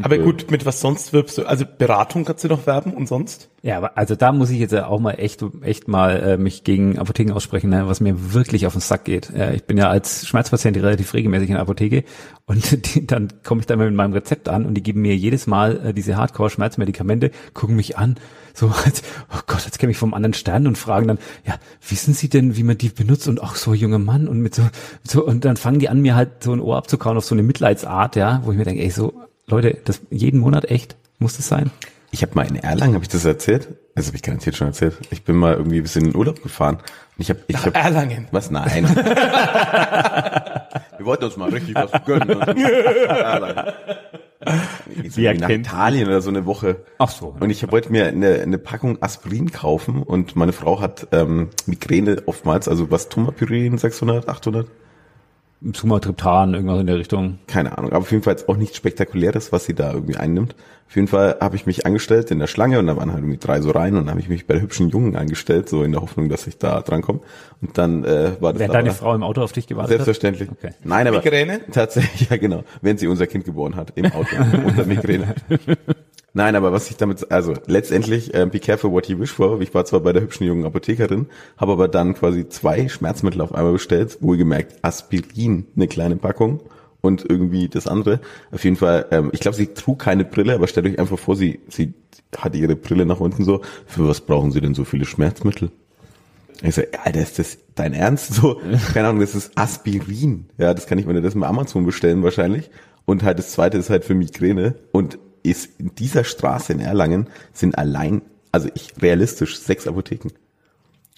Aber gut, mit was sonst wirbst du? Also Beratung kannst du noch werben und sonst? Ja, aber also da muss ich jetzt auch mal echt, echt mal äh, mich gegen Apotheken aussprechen, ne, was mir wirklich auf den Sack geht. Ja, ich bin ja als Schmerzpatient relativ regelmäßig in der Apotheke und die, dann komme ich da mal mit meinem Rezept an und die geben mir jedes Mal äh, diese Hardcore-Schmerzmedikamente, gucken mich an, so als, oh Gott, jetzt käme ich vom anderen Stern und fragen dann, ja, wissen Sie denn, wie man die benutzt? Und auch so junger Mann und mit so, so und dann fangen die an, mir halt so ein Ohr abzukauen auf so eine Mitleidsart, ja, wo ich mir denke, ey, so, Leute, das jeden Monat echt, muss das sein? Ich habe mal in Erlangen, habe ich das erzählt? Das habe ich garantiert schon erzählt. Ich bin mal irgendwie ein bisschen in den Urlaub gefahren und ich habe ich Nach hab, Erlangen. Was? Nein. Wir wollten uns mal richtig was gönnen. Erlangen. Wie nach Italien oder so eine Woche. Ach so. Und ich wollte mir eine, eine Packung Aspirin kaufen und meine Frau hat ähm, Migräne oftmals, also was Tomapyrin 600, 800? Sumatriptan, irgendwas in der Richtung. keine Ahnung, aber auf jeden Fall jetzt auch nichts Spektakuläres, was sie da irgendwie einnimmt. Auf jeden Fall habe ich mich angestellt in der Schlange und da waren halt irgendwie drei so rein und dann habe ich mich bei der hübschen Jungen angestellt, so in der Hoffnung, dass ich da drankomme. Und dann äh, war das Während deine Frau im Auto auf dich gewartet Selbstverständlich. Okay. Nein, aber Migräne? tatsächlich, ja genau, wenn sie unser Kind geboren hat, im Auto, unter Migräne. Nein, aber was ich damit, also letztendlich, äh, be careful what you wish for. Ich war zwar bei der hübschen jungen Apothekerin, habe aber dann quasi zwei Schmerzmittel auf einmal bestellt, wohlgemerkt Aspirin, eine kleine Packung und irgendwie das andere. Auf jeden Fall, ähm, ich glaube, sie trug keine Brille, aber stellt euch einfach vor, sie, sie hatte ihre Brille nach unten so. Für was brauchen sie denn so viele Schmerzmittel? Ich so, Alter, ist das dein Ernst? So, keine Ahnung, das ist Aspirin. Ja, das kann ich mir das mit Amazon bestellen wahrscheinlich. Und halt das zweite ist halt für Migräne. Und ist in dieser Straße in Erlangen sind allein, also ich realistisch sechs Apotheken.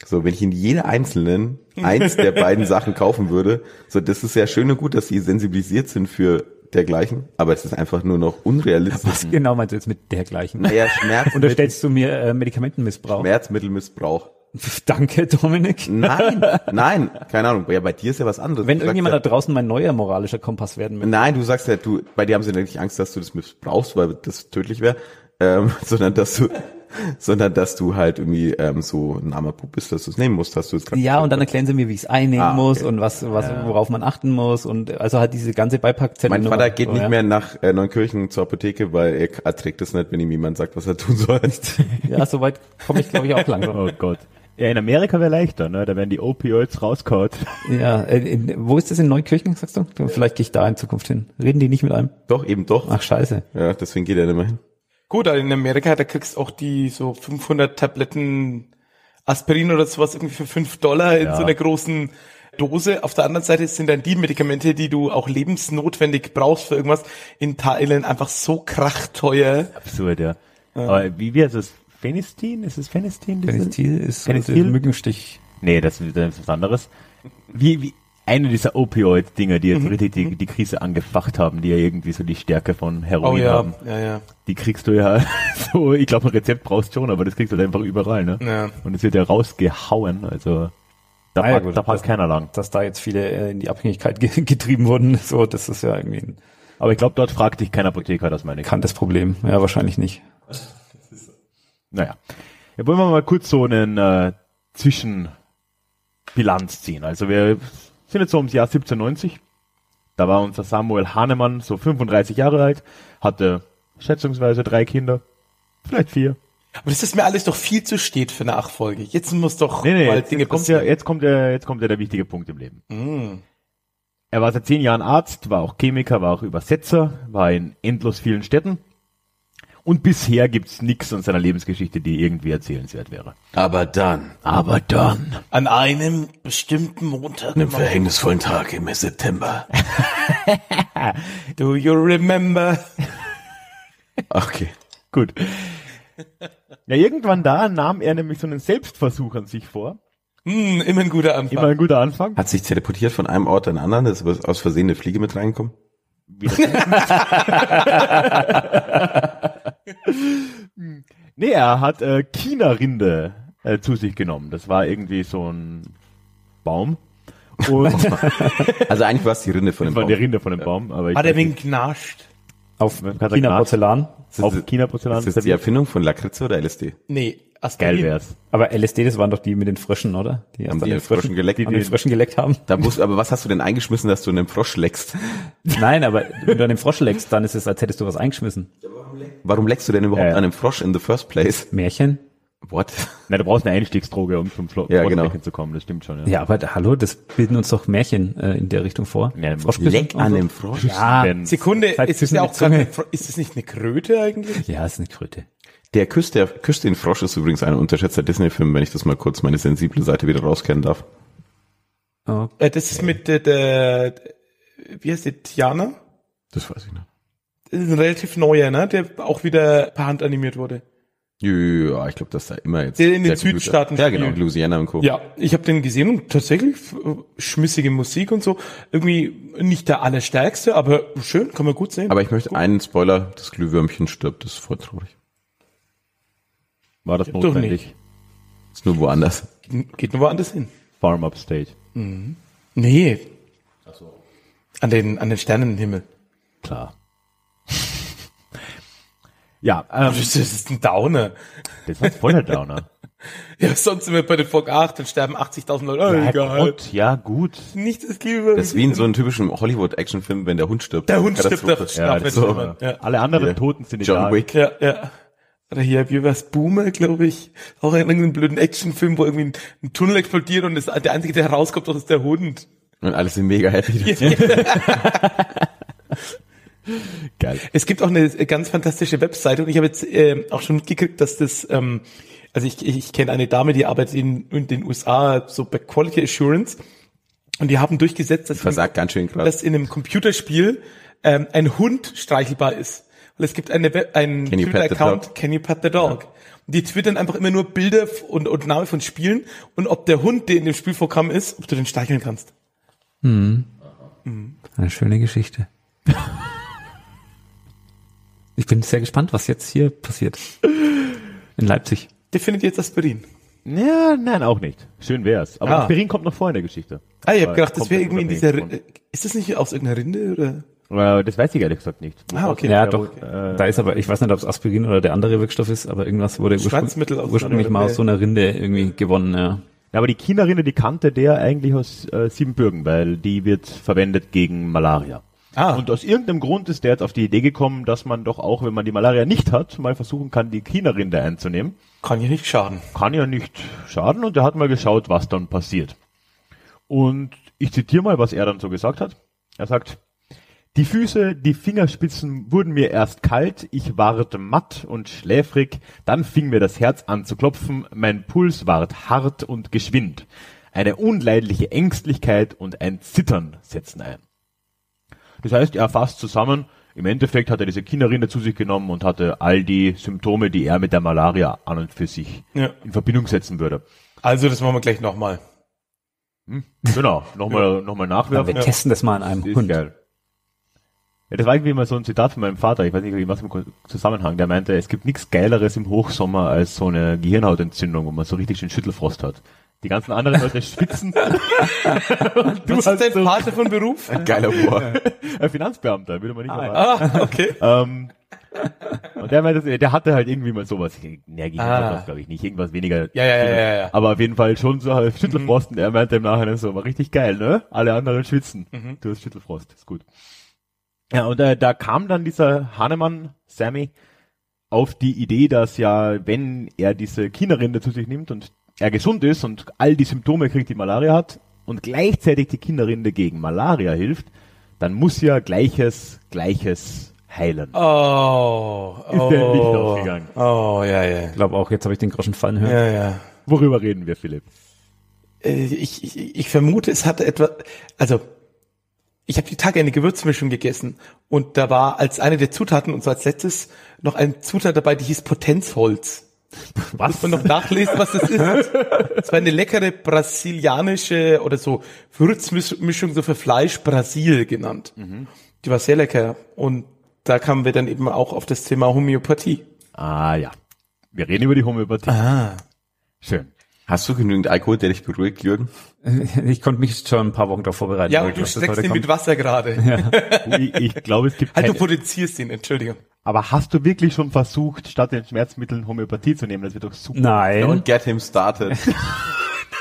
So, wenn ich in jeder einzelnen eins der beiden Sachen kaufen würde, so, das ist ja schön und gut, dass sie sensibilisiert sind für dergleichen, aber es ist einfach nur noch unrealistisch. Was genau meinst du jetzt mit dergleichen? Naja, Schmerzmittel, Unterstellst du mir äh, Medikamentenmissbrauch? Schmerzmittelmissbrauch. Danke, Dominik. Nein, nein, keine Ahnung. Ja, bei dir ist ja was anderes. Wenn Du irgendjemand ja, da draußen mein neuer moralischer Kompass werden möchte. Nein, du sagst ja, du, bei dir haben sie nicht Angst, dass du das missbrauchst, weil das tödlich wäre, ähm, sondern dass du, sondern dass du halt irgendwie ähm, so ein armer Bub bist, dass du es nehmen musst, hast du es gerade Ja, und dann erklären sie mir, wie ich es einnehmen Ah, muss okay. und was, was, worauf man achten muss und also halt diese ganze Beipackzettel. Mein Vater geht Oh, nicht ja. mehr nach äh, Neunkirchen zur Apotheke, weil er erträgt es nicht, wenn ihm jemand sagt, was er tun soll. Ja, soweit komme ich, glaube ich, auch langsam. Oh Gott. Ja, in Amerika wäre leichter, ne? Da werden die Opioids rausgehauen. Ja, äh, in, wo ist das in Neukirchen, sagst du? Vielleicht gehe ich da in Zukunft hin. Reden die nicht mit einem? doch, eben doch. Ach, scheiße. Ja, deswegen geht er nicht mehr hin. Gut, aber in Amerika, da kriegst auch die so 500 Tabletten Aspirin oder sowas irgendwie für 5 Dollar in Ja. so einer großen Dose. Auf der anderen Seite sind dann die Medikamente, die du auch lebensnotwendig brauchst für irgendwas, in Teilen einfach so krachteuer. Absurd, ja. Aber wie, heißt das? Phenistin? Ist es Phenistin? Penicil ist der Mückenstich. Nee, das, ist- das ist was anderes. Wie, wie, eine dieser Opioid-Dinger, die Mhm. jetzt richtig die, die Krise angefacht haben, die ja irgendwie so die Stärke von Heroin Oh ja, haben. ja, ja. Die kriegst du ja so, ich glaube, ein Rezept brauchst schon, aber das kriegst du halt einfach überall, ne? Ja. Und es wird ja rausgehauen, also da, Ah ja, packt, gut. da passt keiner lang. Dass da jetzt viele äh, in die Abhängigkeit ge getrieben wurden, so, das ist ja irgendwie ein Aber ich glaube, dort fragt dich kein Apotheker, das meine ich. bekanntes Problem. Ja, wahrscheinlich nicht. Naja. Ja, wollen wir mal kurz so einen äh, Zwischenbilanz ziehen. Also wir sind jetzt so ums Jahr 1790. Da war unser Samuel Hahnemann so 35 Jahre alt, hatte schätzungsweise drei Kinder, vielleicht vier. Aber das ist mir alles doch viel zu steht für Nachfolge. Jetzt muss doch Nee, nee, mal jetzt, Dinge jetzt, kommt ja, passieren. jetzt kommt ja, jetzt kommt ja der wichtige Punkt im Leben. Mm. Er war seit zehn Jahren Arzt, war auch Chemiker, war auch Übersetzer, war in endlos vielen Städten. Und bisher gibt's nix an seiner Lebensgeschichte, die irgendwie erzählenswert wäre. Aber dann, Aber dann. An einem bestimmten Montag einem verhängnisvollen Tag im September. Do you remember? Okay. Gut. Ja, irgendwann da nahm er nämlich so einen Selbstversuch an sich vor. Hm, immer ein guter Anfang. Immer ein guter Anfang. Hat sich teleportiert von einem Ort an den anderen, ist aber aus Versehen eine Fliege mit reingekommen? Nee, er hat äh, China-Rinde äh, zu sich genommen. Das war irgendwie so ein Baum. Und Also eigentlich war es die Rinde von dem war die Baum. Rinde von dem Baum. Aber ich Hat er wegen nicht, gnascht? Auf Man kann sagen, China Glas. Porzellan. auf China-Porzellan. Ist das die Erfindung von Lakritze oder LSD? Nee, Geil Aspirin. wär's. Aber LSD, das waren doch die mit den Fröschen, oder? Die Haben die den den Fröschen geleckt? Die, die den Fröschen geleckt haben. Da musst, aber was hast du denn eingeschmissen, dass du einen Frosch leckst? Nein, aber wenn du an den Frosch leckst, dann ist es, als hättest du was eingeschmissen. Warum leckst du denn überhaupt Ja. an einem Frosch in the first place? Märchen? What? Na, du brauchst eine Einstiegsdroge, um zum Flo Ja, genau. Zu kommen. Das stimmt schon. Ja. Ja, aber da- hallo, das bilden uns doch Märchen äh, in der Richtung vor. Ja, Leck an dem Frosch? Ja, Sekunde, Seit ist es ja auch gerade, Zunge. eine Fro- ist es nicht eine Kröte eigentlich? ja, ist eine Kröte. Der küsst, der küsst den Frosch ist übrigens ein unterschätzter Disney-Film, wenn ich das mal kurz meine sensible Seite wieder rauskennen darf. Oh, Äh, das ist mit der, der, wie heißt die, Tiana? Das weiß ich nicht. Ein relativ neuer, ne? Der auch wieder per Hand animiert wurde. Ja, ich glaube, dass da immer jetzt. Der in den Südstaaten Ja, genau, Louisiana und Co. Ja, ich habe den gesehen und tatsächlich äh, schmissige Musik und so. Irgendwie nicht der allerstärkste, aber schön, kann man gut sehen. Aber ich möchte einen Spoiler, das Glühwürmchen stirbt, das ist voll traurig. War das Doch notwendig? Ist nur woanders. Geht nur woanders hin. Farm Upstate. Nee. An den, an den Sternenhimmel. Klar. Ja, ähm, Das ist ein Downer. das war voll der Downer. Ja, sonst sind wir bei den Folge 8, dann sterben 80.000 Leute. Oh, ja, egal. gut, ja, gut. Nicht das Liebe. Das ist wie in so einem typischen Hollywood-Actionfilm, wenn der Hund stirbt. der Hund stirbt doch Ja, so. ja. Alle anderen Ja. Toten sind John egal. Wick. Ja, ja. Oder hier, wie war's, Boomer, glaube ich. Auch in irgendeinem blöden Actionfilm, wo irgendwie ein, ein Tunnel explodiert und das, der Einzige, der herauskommt, das ist der Hund. Und alle sind mega happy. Geil. Es gibt auch eine ganz fantastische Webseite und ich habe jetzt äh, auch schon mitgekriegt, dass das, ähm, also ich, ich, kenne eine Dame, die arbeitet in, in den USA so bei Quality Assurance und die haben durchgesetzt, dass, Versagt ganz schön krass. dass in einem Computerspiel ähm, ein Hund streichelbar ist. Und es gibt eine Web, einen Twitter-Account, dog? Can you pet the dog? Und die twittern einfach immer nur Bilder und, und Name von Spielen und ob der Hund, der in dem Spielprogramm ist, ob du den streicheln kannst. Eine schöne Geschichte. Ich bin sehr gespannt, was jetzt hier passiert. In Leipzig. Der findet jetzt Aspirin. Ja, nein, auch nicht. Schön wär's. Aber Ah. Aspirin kommt noch vor in der Geschichte. Ah, ich habe Weil gedacht, das wäre irgendwie in dieser, unabhängig Ri- ist das nicht aus irgendeiner Rinde oder? Äh, Das weiß ich ehrlich gesagt nicht. Ah, okay. Ja, doch. okay. Da ist aber, ich weiß nicht, ob es Aspirin oder der andere Wirkstoff ist, aber irgendwas wurde ursprünglich, ursprünglich mal aus Rinde. so einer Rinde irgendwie gewonnen, ja. Ja, aber die China-Rinde, die kannte der eigentlich aus äh, Siebenbürgen, weil die wird verwendet gegen Malaria. Ah. Und aus irgendeinem Grund ist der jetzt auf die Idee gekommen, dass man doch auch, wenn man die Malaria nicht hat, mal versuchen kann, die China-Rinde einzunehmen. Kann ja nicht schaden. Kann ja nicht schaden und er hat mal geschaut, was dann passiert. Und ich zitiere mal, was er dann so gesagt hat. Er sagt, die Füße, die Fingerspitzen wurden mir erst kalt, ich ward matt und schläfrig, dann fing mir das Herz an zu klopfen, mein Puls ward hart und geschwind. Eine unleidliche Ängstlichkeit und ein Zittern setzten ein. Das heißt, er fasst zusammen, im Endeffekt hat er diese Kinderrinde zu sich genommen und hatte all die Symptome, die er mit der Malaria an und für sich Ja. in Verbindung setzen würde. Also, das machen wir gleich nochmal. Genau, nochmal noch mal Wir nachwerfen. testen das mal an einem Ist Hund. geil. Ja, das war irgendwie mal so ein Zitat von meinem Vater, ich weiß nicht, was im Zusammenhang, der meinte, es gibt nichts Geileres im Hochsommer als so eine Gehirnhautentzündung, wo man so richtig schön Schüttelfrost hat. Die ganzen anderen Leute schwitzen. Und Du Was ist dein Vater von Beruf? Geiler Humor. ein Finanzbeamter, würde man nicht erwarten. ah, okay. Ähm, und der meinte, der hatte halt irgendwie mal sowas. Gegen Ah. ah. glaube ich nicht. Irgendwas weniger. Ja, ja, ja, ja, ja. Aber auf jeden Fall schon so halt Schüttelfrost. Und er meinte im Nachhinein so, war richtig geil, ne? Alle anderen schwitzen. Mhm. Du hast Schüttelfrost. Ist gut. Ja, und äh, da kam dann dieser Hahnemann, Sammy, auf die Idee, dass ja, wenn er diese Kinderrinde zu sich nimmt und er gesund ist und all die Symptome kriegt, die Malaria hat, und gleichzeitig die Kinderrinde gegen Malaria hilft, dann muss ja Gleiches, Gleiches heilen. Oh, Ist der nicht aufgegangen. Oh, ja, ja. Ich glaube auch, jetzt habe ich den Groschen fallen hören. Ja, ja. Worüber reden wir, Philipp? Äh, Ich, ich, ich vermute, es hatte etwa, also ich habe die Tage eine Gewürzmischung gegessen und da war als eine der Zutaten und so als letztes noch eine Zutat dabei, die hieß Potenzholz. Was? Man noch nachlesen, was das ist? Es war eine leckere brasilianische oder so Würzmischung so für Fleisch Brasil genannt. Die war sehr lecker und da kamen wir dann eben auch auf das Thema Homöopathie. Ah ja. Wir reden über die Homöopathie. Ah. Schön. Hast du genügend Alkohol, der dich beruhigt, Jürgen? Ich konnte mich schon ein paar Wochen darauf vorbereiten. Ja, und du heute ihn mit kommt. Wasser gerade. Ich, ich glaube, es gibt Halt, du keine, potenzierst ihn, Entschuldigung. Aber hast du wirklich schon versucht, statt den Schmerzmitteln Homöopathie zu nehmen? Das wird doch super. Nein. Don't get him started.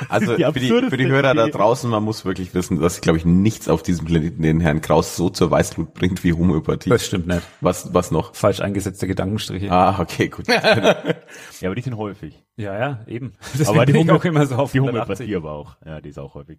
Also die für die, für die Hörer da Idee. draußen, man muss wirklich wissen, dass, glaube ich, nichts auf diesem Planeten den Herrn Kraus so zur Weißglut bringt wie Homöopathie. Das stimmt nicht. Was, was noch? Falsch eingesetzte Gedankenstriche. Ah, okay, gut. Ja, aber die sind häufig. Ja, ja, eben. aber die, Homö auch immer so auf die 180. Homöopathie aber auch. Ja, die ist auch häufig.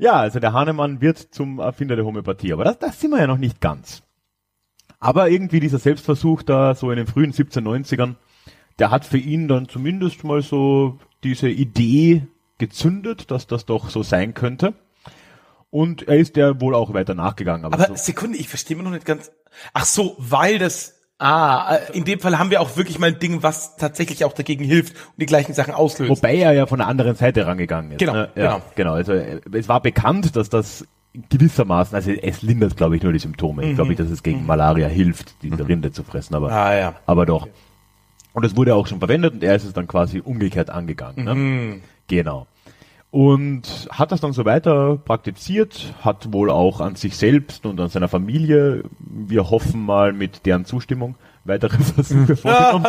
Ja, also der Hahnemann wird zum Erfinder der Homöopathie, aber das, das sind wir ja noch nicht ganz. Aber irgendwie dieser Selbstversuch da so in den frühen 1790ern, der hat für ihn dann zumindest mal so diese Idee gezündet, dass das doch so sein könnte. Und er ist ja wohl auch weiter nachgegangen. Aber, Aber so, Sekunde, ich verstehe mir noch nicht ganz. Ach so, weil das. Ah, äh, in dem Fall haben wir auch wirklich mal ein Ding, was tatsächlich auch dagegen hilft und die gleichen Sachen auslöst. wobei er ja von der anderen Seite rangegangen ist. Genau, ne? ja, genau. genau. Also äh, es war bekannt, dass das gewissermaßen, also es lindert, glaube ich, nur die Symptome. Ich glaube nicht, dass es gegen Malaria hilft, diese Rinde zu fressen, aber Mhm. ah ja. aber doch. Und es wurde auch schon verwendet und er ist es dann quasi umgekehrt angegangen. Ne? Mhm. Genau. Und hat das dann so weiter praktiziert, hat wohl auch an sich selbst und an seiner Familie, wir hoffen mal mit deren Zustimmung, weitere Versuche vorgenommen.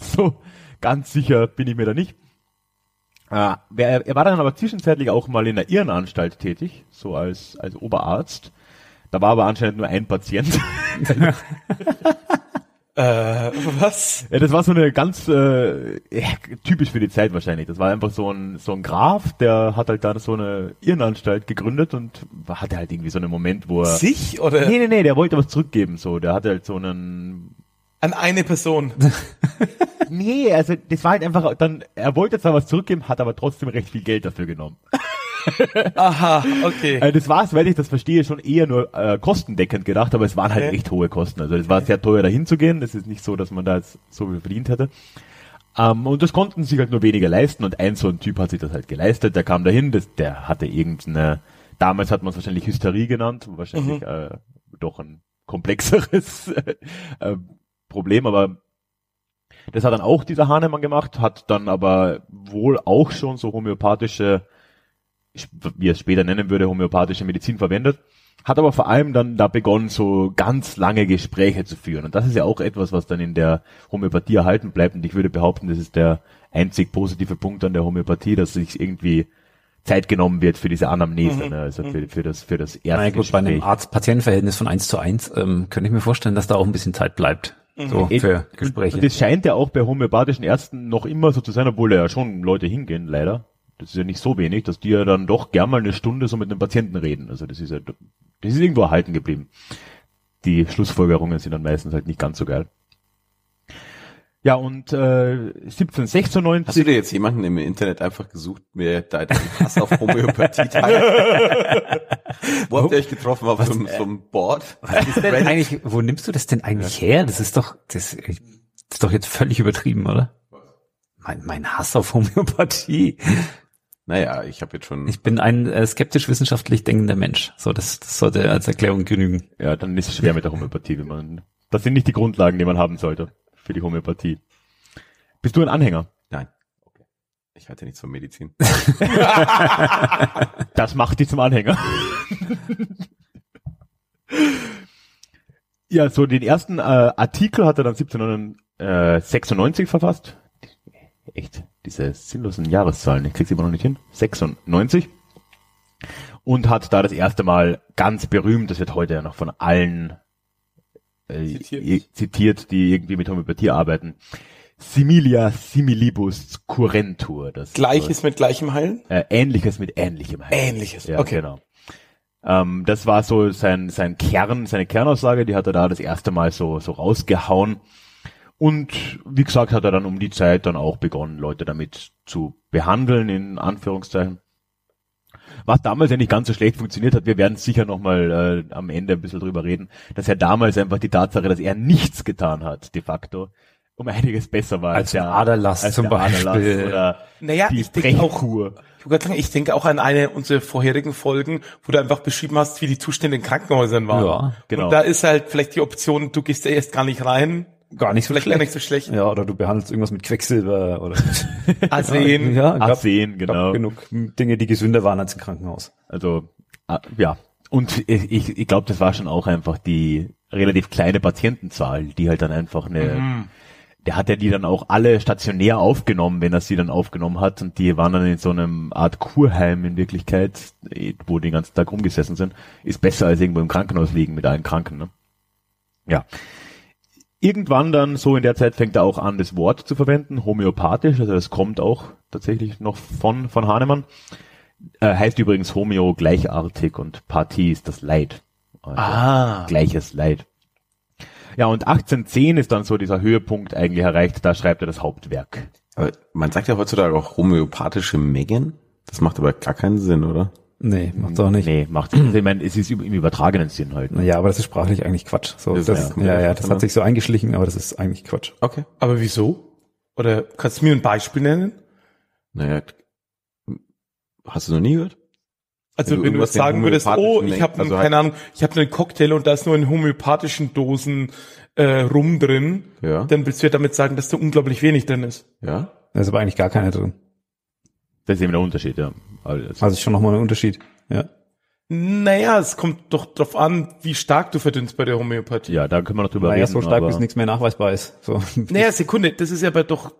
so, ganz sicher bin ich mir da nicht. Äh, wer- er war dann aber zwischenzeitlich auch mal in der Irrenanstalt tätig, so als, als Oberarzt. Da war aber anscheinend nur ein Patient. Äh, was? Ja, das war so eine ganz äh, ja, typisch für die Zeit wahrscheinlich. Das war einfach so ein so ein Graf, der hat halt da so eine Irrenanstalt gegründet und hatte halt irgendwie so einen Moment, wo er Sich oder Nee, nee, nee, der wollte was zurückgeben so. Der hatte halt so einen an eine Person? Nee, also das war halt einfach dann er wollte zwar was zurückgeben, hat aber trotzdem recht viel Geld dafür genommen. Aha, okay. Äh, das war, soweit ich das verstehe, schon eher nur äh, kostendeckend gedacht, aber es waren halt Okay. echt hohe Kosten. Also es war sehr teuer dahin zu gehen. Das ist nicht so, dass man da jetzt so viel verdient hätte. Ähm, und das konnten sich halt nur weniger leisten und ein so ein Typ hat sich das halt geleistet. Der kam dahin, das, der hatte irgendeine, damals hat man es wahrscheinlich Hysterie genannt, wahrscheinlich äh, doch ein komplexeres äh, Problem, aber das hat dann auch dieser Hahnemann gemacht, hat dann aber wohl auch schon so homöopathische wie er es später nennen würde, homöopathische Medizin verwendet, hat aber vor allem dann da begonnen, so ganz lange Gespräche zu führen. Und das ist ja auch etwas, was dann in der Homöopathie erhalten bleibt. Und ich würde behaupten, das ist der einzig positive Punkt an der Homöopathie, dass sich irgendwie Zeit genommen wird für diese Anamnese, ne? also für, für das für das erste Na gut, bei einem Gespräch. Arzt-Patienten-Verhältnis von 1 zu 1 ähm, könnte ich mir vorstellen, dass da auch ein bisschen Zeit bleibt. So Eben. für Und Gespräche. das scheint ja auch bei homöopathischen Ärzten noch immer so zu sein, obwohl da ja schon Leute hingehen, leider. Das ist ja nicht so wenig, dass die ja dann doch gern mal eine Stunde so mit einem Patienten reden. Also das ist ja, das ist irgendwo erhalten geblieben. Die Schlussfolgerungen sind dann meistens halt nicht ganz so geil. Ja, und äh, 1796... Hast du dir jetzt jemanden im Internet einfach gesucht, mir da Hass auf Homöopathie teilt? Wo habt ihr euch getroffen? Auf so, einem- so einem Board? ist denn eigentlich, wo nimmst du das denn eigentlich her? Das ist doch, das ist doch jetzt völlig übertrieben, oder? Mein, mein Hass auf Homöopathie. Naja, ich habe jetzt schon... Ich bin ein äh, skeptisch wissenschaftlich denkender Mensch. So, das, das sollte als Erklärung genügen. Ja, dann ist es schwer mit der Homöopathie, wenn man... Das sind nicht die Grundlagen, die man haben sollte für die Homöopathie. Bist du ein Anhänger? Nein. Ich halte nichts von Medizin. Das macht die zum Anhänger. ja, so den ersten äh, Artikel hat er dann 1796 verfasst. Echt, diese sinnlosen Jahreszahlen, ich krieg sie immer noch nicht hin. 96. Und hat da das erste Mal ganz berühmt, das wird heute ja noch von allen äh, Zitiert. zitiert, die irgendwie mit Homöopathie arbeiten. Similia similibus curentur. Das Gleiches mit gleichem Heilen? äh, Ähnliches mit Ähnlichem. heißt es. Ähnliches, Ja, okay. genau. Ähm, das war so sein, sein Kern, seine Kernaussage, die hat er da das erste Mal so, so rausgehauen. Und wie gesagt, hat er dann um die Zeit dann auch begonnen, Leute damit zu behandeln, in Anführungszeichen. Was damals ja nicht ganz so schlecht funktioniert hat, wir werden sicher nochmal äh, am Ende ein bisschen drüber reden, dass ja damals einfach die Tatsache, dass er nichts getan hat, de facto, um einiges besser war Als der Aderlass als zum der Aderlass Beispiel. Oder Naja, die ich denke auch, ich denke auch an eine unserer vorherigen Folgen, wo du einfach beschrieben hast, wie die Zustände in Krankenhäusern waren. Ja, genau. Und da ist halt vielleicht die Option, du gehst ja erst gar nicht rein. Gar nicht so schlecht. gar nicht so schlecht. Ja, oder du behandelst irgendwas mit Quecksilber oder Arsen. ja, gab, Arsen, genau. gab genug Dinge, die gesünder waren als im Krankenhaus. Also, ah, ja. Und ich, ich, glaube, das war schon auch einfach die relativ kleine Patientenzahl, die halt dann einfach eine, der hat ja die dann auch alle stationär aufgenommen, wenn er sie dann aufgenommen hat und die waren dann in so einem Art Kurheim in Wirklichkeit, wo die den ganzen Tag rumgesessen sind, ist besser als irgendwo im Krankenhaus liegen mit allen Kranken, ne? Ja. Irgendwann dann, so in der Zeit, fängt er auch an, das Wort zu verwenden, homöopathisch, also das kommt auch tatsächlich noch von, von Hahnemann. Äh, heißt übrigens Homeo gleichartig und Partie ist das Leid. Also Ah. Gleiches Leid. Ja, und 1810 ist dann so dieser Höhepunkt eigentlich erreicht, da schreibt er das Hauptwerk. Aber man sagt ja heutzutage auch homöopathische Mengen. Das macht aber gar keinen Sinn, oder? Nee, macht's auch nicht. Nee, macht also ich meine, es ist im übertragenen Sinn halt. Ne? Naja, aber das ist sprachlich eigentlich Quatsch. So, Das das, ja ja, ja, das hat sich so eingeschlichen, aber das ist eigentlich Quatsch. Okay. Aber wieso? Oder kannst du mir ein Beispiel nennen? Naja, hast du noch nie gehört? Also Wenn du wenn du sagen würdest, oh, ich habe also halt- keine Ahnung, ich habe einen Cocktail und da ist nur in homöopathischen Dosen äh, rum drin, Ja. dann willst du ja damit sagen, dass da unglaublich wenig drin ist. Ja? Da ist aber eigentlich gar keine drin. Das ist eben der Unterschied, ja. Also, Also ist schon nochmal ein Unterschied. Ja. Naja, es kommt doch drauf an, wie stark du verdünnst bei der Homöopathie. ja, da können wir noch drüber Naja, reden. so stark, bis nichts mehr nachweisbar ist. So. Naja, Sekunde, das ist ja aber doch,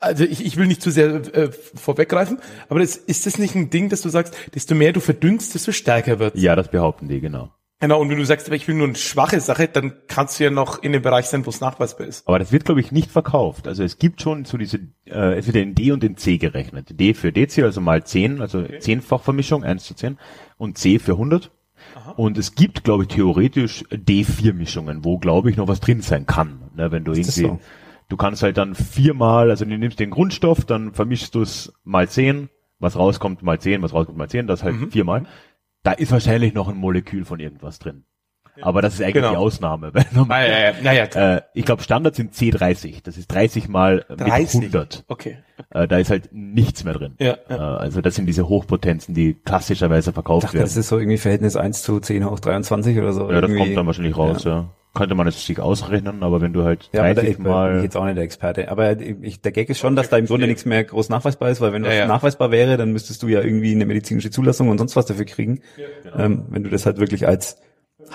also ich, ich will nicht zu sehr äh, vorweggreifen, aber das, ist das nicht ein Ding, dass du sagst, desto mehr du verdünnst, desto stärker wird Ja, das behaupten die, genau. Genau, und wenn du sagst, aber ich will nur eine schwache Sache, dann kannst du ja noch in dem Bereich sein, wo es nachweisbar ist. Aber das wird, glaube ich, nicht verkauft. Also es gibt schon so diese, äh, es wird in D und in C gerechnet. D für Dezi, also mal 10, also zehnfachvermischung, 1 zu 10, und C für 100. Und es gibt, glaube ich, theoretisch D4-Mischungen, wo, glaube ich, noch was drin sein kann. Ne, wenn du Ist irgendwie, so? du kannst halt dann viermal, also du nimmst den Grundstoff, dann vermischst du es mal 10, was rauskommt mal 10, was rauskommt mal 10, das halt viermal. Da ist wahrscheinlich noch ein Molekül von irgendwas drin. Aber das ist eigentlich Genau. die Ausnahme. Ah, ja, ja, ja, ja, klar. äh, ich glaube, Standard sind C30. Das ist 30 mal mit 30. 100. Okay. Äh, da ist halt nichts mehr drin. Ja, Äh, ja. also das sind diese Hochpotenzen, die klassischerweise Ich verkauft dachte, das werden. ist so irgendwie Verhältnis 1 zu 10 hoch 23 oder so. Ja, das irgendwie. kommt dann wahrscheinlich raus, ja. Könnte man es sich ausrechnen, aber wenn du halt Ja, aber da, 30 ich bin mal... jetzt auch nicht der Experte. Aber ich, der Gag ist schon, dass da im Grunde nichts mehr groß nachweisbar ist, weil wenn Ja, was ja. nachweisbar wäre, dann müsstest du ja irgendwie eine medizinische Zulassung und sonst was dafür kriegen. ähm, wenn du das halt wirklich als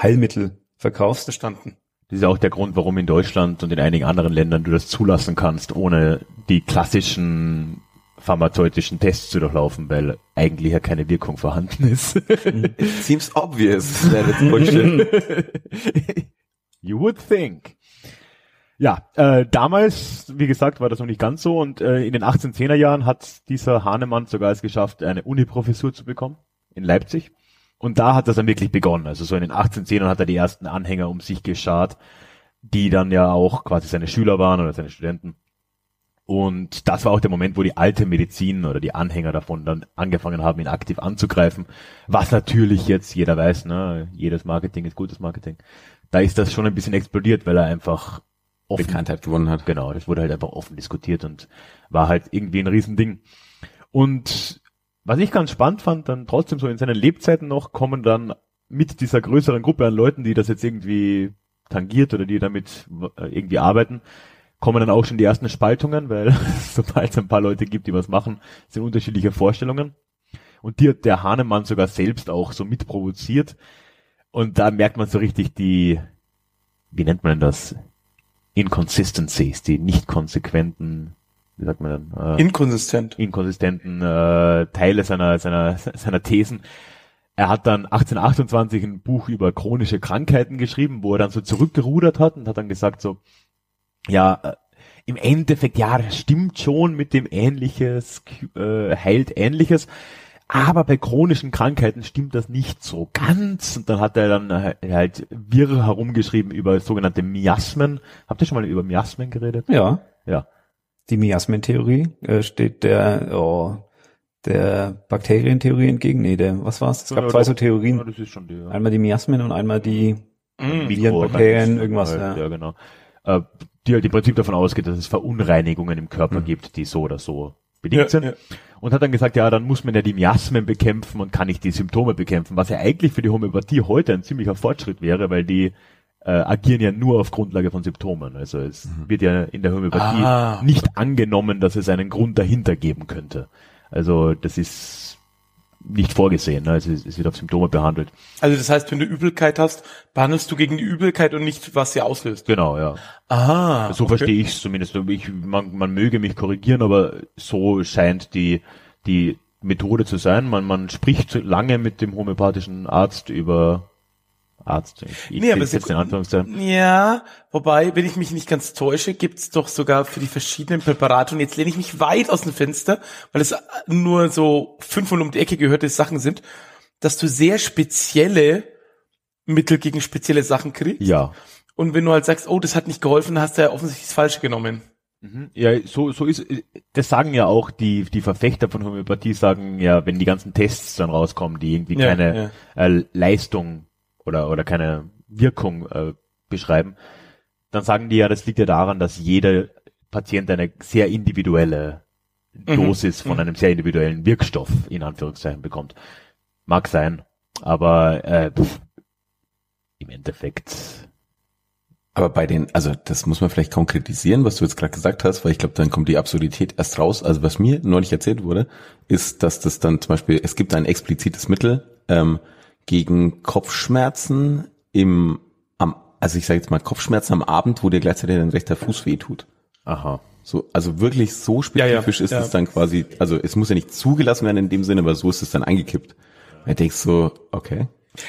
Heilmittel verkaufst. Verstanden. Das ist auch der Grund, warum in Deutschland und in einigen anderen Ländern du das zulassen kannst, ohne die klassischen pharmazeutischen Tests zu durchlaufen, weil eigentlich ja keine Wirkung vorhanden ist. Seems obvious that it's bullshit. You would think. Ja, äh, damals, wie gesagt, war das noch nicht ganz so und äh, in den 1810er Jahren hat dieser Hahnemann sogar es geschafft, eine Uniprofessur zu bekommen in Leipzig. Und da hat das dann wirklich begonnen. Also so in den 1810ern hat er die ersten Anhänger um sich geschart, die dann ja auch quasi seine Schüler waren oder seine Studenten. Und das war auch der Moment, wo die alte Medizin oder die Anhänger davon dann angefangen haben, ihn aktiv anzugreifen. Was natürlich jetzt jeder weiß, ne, jedes Marketing ist gutes Marketing. Da ist das schon ein bisschen explodiert, weil er einfach offen, Bekanntheit gewonnen hat. genau, das wurde halt einfach offen diskutiert und war halt irgendwie ein Riesending. Und was ich ganz spannend fand, dann trotzdem so in seinen Lebzeiten noch, kommen dann mit dieser größeren Gruppe an Leuten, die das jetzt irgendwie tangiert oder die damit äh, irgendwie arbeiten, kommen dann auch schon die ersten Spaltungen, weil sobald es ein paar Leute gibt, die was machen, sind unterschiedliche Vorstellungen. Und die hat der Hahnemann sogar selbst auch so mitprovoziert. Und da merkt man so richtig die, wie nennt man denn das? Inconsistencies, die nicht konsequenten, wie sagt man dann? Äh, Inkonsistent. inkonsistenten äh, Teile seiner, seiner, seiner Thesen. Er hat dann 1828 ein Buch über chronische Krankheiten geschrieben, wo er dann so zurückgerudert hat und hat dann gesagt so, ja, äh, im Endeffekt, ja, das stimmt schon mit dem Ähnliches, äh, heilt Ähnliches, aber bei chronischen Krankheiten stimmt das nicht so ganz. Und dann hat er dann äh, halt wirr herumgeschrieben über sogenannte Miasmen. Habt ihr schon mal über Miasmen geredet? Ja. Ja. Die Miasmentheorie äh, steht der, oh, der Bakterientheorie entgegen. Nee, der, was war's? Es gab Ja, zwei doch. so Theorien. Ja, das ist schon die, ja. Einmal die Miasmen und einmal die Mhm. Viren, Bakterien, irgendwas. Halt, ja. ja, genau. Äh, die halt im Prinzip davon ausgeht, dass es Verunreinigungen im Körper gibt, die so oder so bedingt Ja, sind. ja. Und hat dann gesagt, ja, dann muss man ja die Miasmen bekämpfen und kann nicht die Symptome bekämpfen, was ja eigentlich für die Homöopathie heute ein ziemlicher Fortschritt wäre, weil die äh, agieren ja nur auf Grundlage von Symptomen. Also es wird ja in der Homöopathie Ah. nicht angenommen, dass es einen Grund dahinter geben könnte. Also das ist nicht vorgesehen, ne? also es, es wird auf Symptome behandelt. Also das heißt, wenn du Übelkeit hast, behandelst du gegen die Übelkeit und nicht, was sie auslöst. Genau, ja. Aha. So verstehe ich es zumindest. Ich, man, man möge mich korrigieren, aber so scheint die, die Methode zu sein. Man, man spricht lange mit dem homöopathischen Arzt über Arzt. Ich, Nee, aber es- in Anführungszeichen. Ja, wobei, wenn ich mich nicht ganz täusche, gibt's doch sogar für die verschiedenen Präparate, und jetzt lehne ich mich weit aus dem Fenster, weil es nur so fünf und um die Ecke gehörte Sachen sind, dass du sehr spezielle Mittel gegen spezielle Sachen kriegst. Ja. Und wenn du halt sagst, oh, das hat nicht geholfen, hast du ja offensichtlich das Falsche genommen. Mhm. Ja, so, so ist, das sagen ja auch die, die Verfechter von Homöopathie sagen ja, wenn die ganzen Tests dann rauskommen, die irgendwie Ja, keine Äh, Leistung oder, oder keine Wirkung äh, beschreiben, dann sagen die ja, das liegt ja daran, dass jeder Patient eine sehr individuelle Dosis von einem sehr individuellen Wirkstoff in Anführungszeichen bekommt. Mag sein, aber äh, pff, im Endeffekt Aber bei den, also das muss man vielleicht konkretisieren, was du jetzt gerade gesagt hast, weil ich glaube, dann kommt die Absurdität erst raus. Also was mir neulich erzählt wurde, ist, dass das dann zum Beispiel, es gibt ein explizites Mittel ähm, gegen Kopfschmerzen im, am, also ich sage jetzt mal Kopfschmerzen am Abend, wo dir gleichzeitig dein rechter Fuß weh tut. Aha. So, also wirklich so Ja, ja, spezifisch ist ja. es dann quasi, also es muss ja nicht zugelassen werden in dem Sinne, aber so ist es dann eingekippt. Und ich denkst so, okay.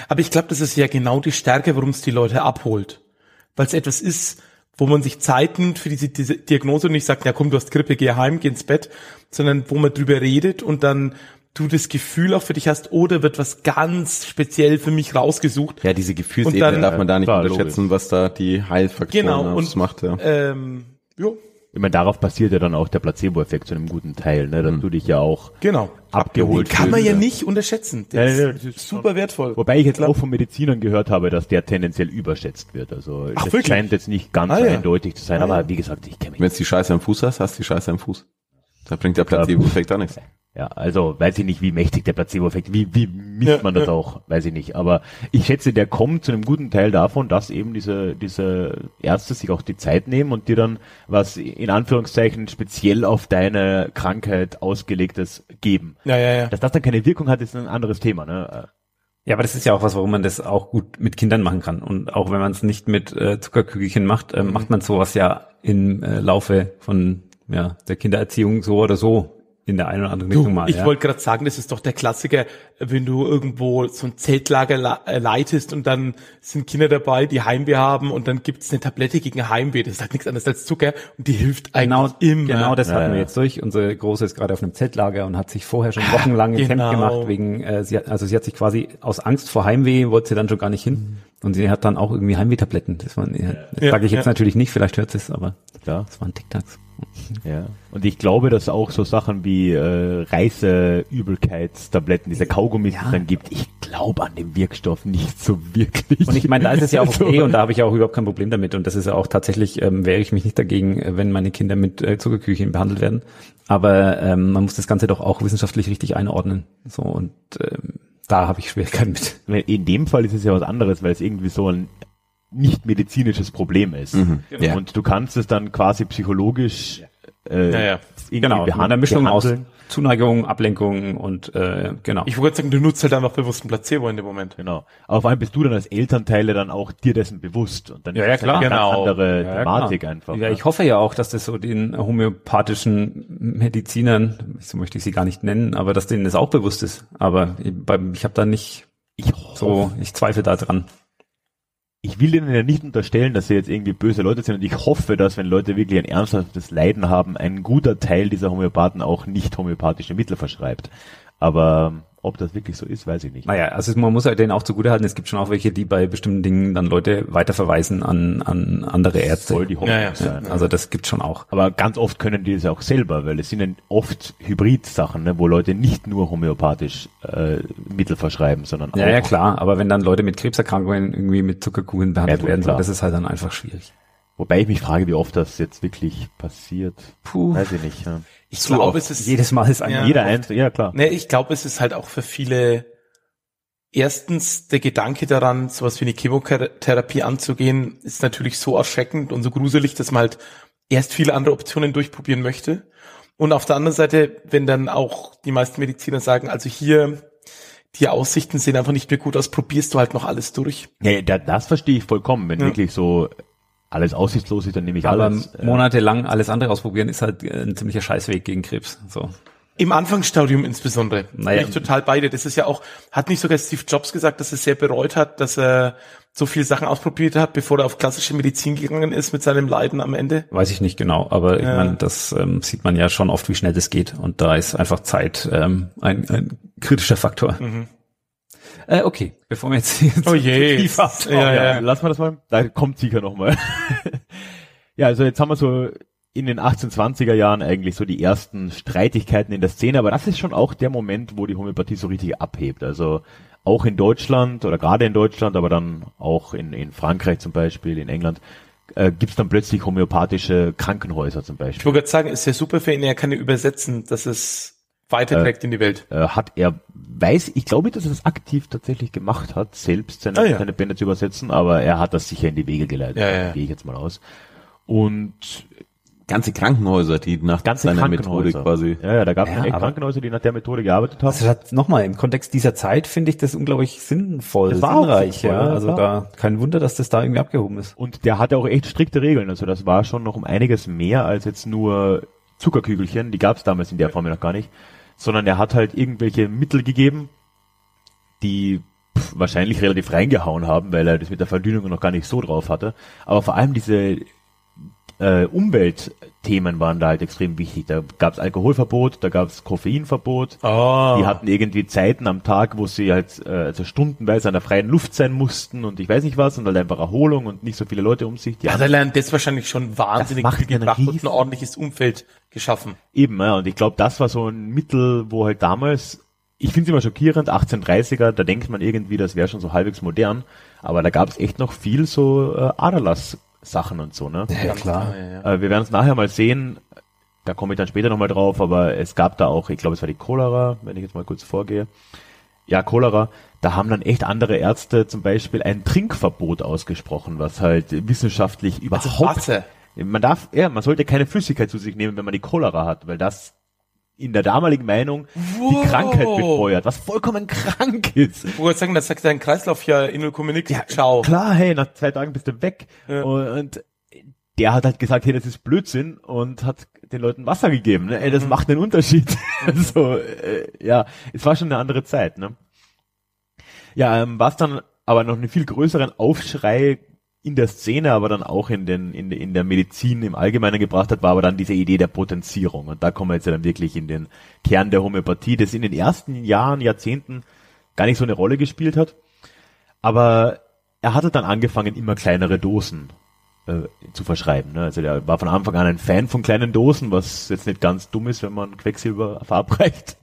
Aber ich glaube, das ist ja genau die Stärke, warum es die Leute abholt. Weil es etwas ist, wo man sich Zeit nimmt für diese, diese Diagnose und nicht sagt, ja komm, du hast Grippe, geh heim, geh ins Bett, sondern wo man drüber redet und dann du das Gefühl auch für dich hast, oder wird was ganz speziell für mich rausgesucht. Ja, diese Gefühlsebene Und dann- darf man da nicht Klar, unterschätzen, was da die Heilfaktoren Genau, und ausmacht. Ja. ähm, jo, Ich meine, darauf basiert ja dann auch der Placebo-Effekt zu einem guten Teil, ne, dass du dich ja auch genau. abgeholt Kann man ja nicht unterschätzen. Ja, Das ja, ist das ist super wertvoll. Wobei ich jetzt Klar. auch von Medizinern gehört habe, dass der tendenziell überschätzt wird. Also Ach, das wirklich? scheint jetzt nicht ganz Ah, so ja. eindeutig zu sein, Ah, aber ja. wie gesagt, ich kenne mich Wenn du die Scheiße am Fuß hast, hast du die Scheiße am Fuß. Da bringt der Placebo-Effekt auch nichts. Ja, also weiß ich nicht, wie mächtig der Placebo-Effekt, wie, wie misst Ja, man das ja. auch, weiß ich nicht. Aber ich schätze, der kommt zu einem guten Teil davon, dass eben diese, diese Ärzte sich auch die Zeit nehmen und dir dann was in Anführungszeichen speziell auf deine Krankheit ausgelegtes geben. Ja, ja, ja. Dass das dann keine Wirkung hat, ist ein anderes Thema. Ne? Ja, aber das ist ja auch was, warum man das auch gut mit Kindern machen kann. Und auch wenn man es nicht mit äh, Zuckerkügelchen macht, äh, macht man sowas ja im äh, Laufe von ja, der Kindererziehung so oder so in der einen oder anderen Richtung mal. ich ja. wollte gerade sagen, das ist doch der Klassiker, wenn du irgendwo so ein Zeltlager la- äh, leitest und dann sind Kinder dabei, die Heimweh haben und dann gibt's eine Tablette gegen Heimweh. Das ist halt nichts anderes als Zucker und die hilft eigentlich Genau, immer. genau das Ja, hatten wir jetzt durch. Unsere Große ist gerade auf einem Zeltlager und hat sich vorher schon wochenlang ins Genau. Hemd gemacht, wegen, äh, sie hat, also sie hat sich quasi aus Angst vor Heimweh, wollte sie dann schon gar nicht hin. Und sie hat dann auch irgendwie Heimwehtabletten. Das waren, ja, das Ja, sage ich jetzt ja. natürlich nicht, vielleicht hört sie es, aber Klar. das waren TikToks. Ja. Und ich glaube, dass auch so Sachen wie äh, Reiseübelkeitstabletten, diese Kaugummis, die es dann gibt, ich glaube an den Wirkstoff nicht so wirklich. Und ich meine, da ist es ja auch Also, okay und da habe ich auch überhaupt kein Problem damit. Und das ist ja auch tatsächlich, ähm, wehre ich mich nicht dagegen, wenn meine Kinder mit äh, Zuckerküchen behandelt werden. Aber ähm, man muss das Ganze doch auch wissenschaftlich richtig einordnen. So und ähm, da habe ich Schwierigkeiten mit. In dem Fall ist es ja was anderes, weil es irgendwie so ein nicht medizinisches Problem ist. Ja. Und du kannst es dann quasi psychologisch Ja, ja. irgendwie Genau, mit einer behand- Mischung aus. Zuneigung, Ablenkung und äh, genau. Ich wollte sagen, du nutzt halt einfach bewusst ein Placebo in dem Moment. Genau. Aber vor allem bist du dann als Elternteile dann auch dir dessen bewusst. Und dann Ja, ja, ist eine klar. ganz Genau. andere Ja, ja, Thematik klar. einfach. Ja, ne? ich hoffe ja auch, dass das so den homöopathischen Medizinern, so möchte ich sie gar nicht nennen, aber dass denen das auch bewusst ist. Aber ich, ich habe da nicht ich so, ich zweifle da dran. Ich will ihnen ja nicht unterstellen, dass sie jetzt irgendwie böse Leute sind und ich hoffe, dass wenn Leute wirklich ein ernsthaftes Leiden haben, ein guter Teil dieser Homöopathen auch nicht homöopathische Mittel verschreibt. Aber ob das wirklich so ist, weiß ich nicht. Naja, also man muss halt denen auch zugutehalten, es gibt schon auch welche, die bei bestimmten Dingen dann Leute weiterverweisen an, an andere Ärzte. Soll die Hoffnung Ja, ja. sein. Also das gibt schon auch. Aber ganz oft können die das ja auch selber, weil es sind ja oft Hybrid-Sachen, ne, wo Leute nicht nur homöopathisch äh, Mittel verschreiben, sondern Ja, auch ja, klar, aber wenn dann Leute mit Krebserkrankungen irgendwie mit Zuckerkuchen behandelt Ja, werden, klar. das ist halt dann einfach schwierig. Wobei ich mich frage, wie oft das jetzt wirklich passiert. Puh. Weiß ich nicht. Ja. Ich glaube, es ist Jedes Mal ist ein Ja. Jeder eins, ja klar. Ne, ich glaube, es ist halt auch für viele erstens der Gedanke daran, sowas wie eine Chemotherapie anzugehen, ist natürlich so erschreckend und so gruselig, dass man halt erst viele andere Optionen durchprobieren möchte. Und auf der anderen Seite, wenn dann auch die meisten Mediziner sagen, also hier, die Aussichten sehen einfach nicht mehr gut aus, probierst du halt noch alles durch. Ja, ja, da- das verstehe ich vollkommen. Wenn Ja. wirklich so alles aussichtslos ist, dann nehme ich Aber alles. äh, monatelang alles andere ausprobieren ist halt äh, ein ziemlicher Scheißweg gegen Krebs. So. Im Anfangsstadium insbesondere. Naja. Bin ich total beide. Das ist ja auch, hat nicht sogar Steve Jobs gesagt, dass er sehr bereut hat, dass er so viele Sachen ausprobiert hat, bevor er auf klassische Medizin gegangen ist mit seinem Leiden am Ende. Weiß ich nicht genau, aber ich Ja. meine, das ähm, sieht man ja schon oft, wie schnell das geht. Und da ist einfach Zeit ähm, ein, ein kritischer Faktor. Äh, okay, bevor wir jetzt, jetzt Oh je. tief abtauchen. Ja, ja, ja. lass mal das mal. Da kommt sicher noch mal. ja, also jetzt haben wir so in den 1820er Jahren eigentlich so die ersten Streitigkeiten in der Szene, aber das ist schon auch der Moment, wo die Homöopathie so richtig abhebt. Also auch in Deutschland oder gerade in Deutschland, aber dann auch in, in Frankreich zum Beispiel, in England, äh, gibt's dann plötzlich homöopathische Krankenhäuser zum Ich Beispiel. wollte gerade sagen, ist ja super für ihn, er kann ja übersetzen, dass es weiterträgt in die Welt. Äh, hat er, weiß, ich glaube, dass er das aktiv tatsächlich gemacht hat, selbst seine, Ah, ja. seine Bände zu übersetzen, aber er hat das sicher in die Wege geleitet, Ja, ja, gehe ich jetzt mal aus. Und Ganze Krankenhäuser, die nach ganze seiner Methode Krankenhäuser quasi. Ja, ja, da gab es Ja, Krankenhäuser, die nach der Methode gearbeitet haben. Also das nochmal, im Kontext dieser Zeit finde ich das unglaublich sinnvoll, Das war auch sinnreich, sinnvoll, ja. Also da kein Wunder, dass das da irgendwie abgehoben ist. Und der hatte auch echt strikte Regeln. Also das war schon noch um einiges mehr als jetzt nur Zuckerkügelchen. Die gab es damals in der Form ja noch gar nicht. Sondern er hat halt irgendwelche Mittel gegeben, die wahrscheinlich relativ reingehauen haben, weil er das mit der Verdünnung noch gar nicht so drauf hatte. Aber vor allem diese äh, Umweltthemen waren da halt extrem wichtig. Da gab es Alkoholverbot, da gab es Koffeinverbot. Oh. Die hatten irgendwie Zeiten am Tag, wo sie halt äh, also stundenweise an der freien Luft sein mussten und ich weiß nicht was und halt einfach Erholung und nicht so viele Leute um sich. Die ja, haben der lernt das wahrscheinlich schon wahnsinnig viel gebracht und ein ordentliches Umfeld geschaffen. eben, ja, und ich glaube, das war so ein Mittel, wo halt damals, ich finde es immer schockierend, 1830er, da denkt man irgendwie, das wäre schon so halbwegs modern, aber da gab es echt noch viel so äh, Aderlass-Sachen und so, ne? Ja, klar. Ja, ja. Äh, wir werden es nachher mal sehen. Da komme ich dann später nochmal drauf, aber es gab da auch, ich glaube, es war die Cholera, wenn ich jetzt mal kurz vorgehe. Ja, Cholera. Da haben dann echt andere Ärzte zum Beispiel ein Trinkverbot ausgesprochen, was halt wissenschaftlich überhaupt. Wasser. Man darf, ja, man sollte keine Flüssigkeit zu sich nehmen, wenn man die Cholera hat, weil das in der damaligen Meinung Wow. die Krankheit befeuert, was vollkommen krank ist. Ich wollte sagen, das sagt dein Kreislauf ja in nix. Ciao. Klar, hey, nach zwei Tagen bist du weg. Ja. Und, der hat halt gesagt, hey, das ist Blödsinn und hat den Leuten Wasser gegeben. Ne? Ey, das macht einen Unterschied. also, äh, ja, es war schon eine andere Zeit. Ne? Ja, ähm, was dann aber noch einen viel größeren Aufschrei in der Szene, aber dann auch in, den, in, in der Medizin im Allgemeinen gebracht hat, war aber dann diese Idee der Potenzierung. Und da kommen wir jetzt ja dann wirklich in den Kern der Homöopathie, das in den ersten Jahren, Jahrzehnten gar nicht so eine Rolle gespielt hat. Aber er hatte dann angefangen, immer kleinere Dosen äh, zu verschreiben. Ne? Also der war von Anfang an ein Fan von kleinen Dosen, was jetzt nicht ganz dumm ist, wenn man Quecksilber verabreicht.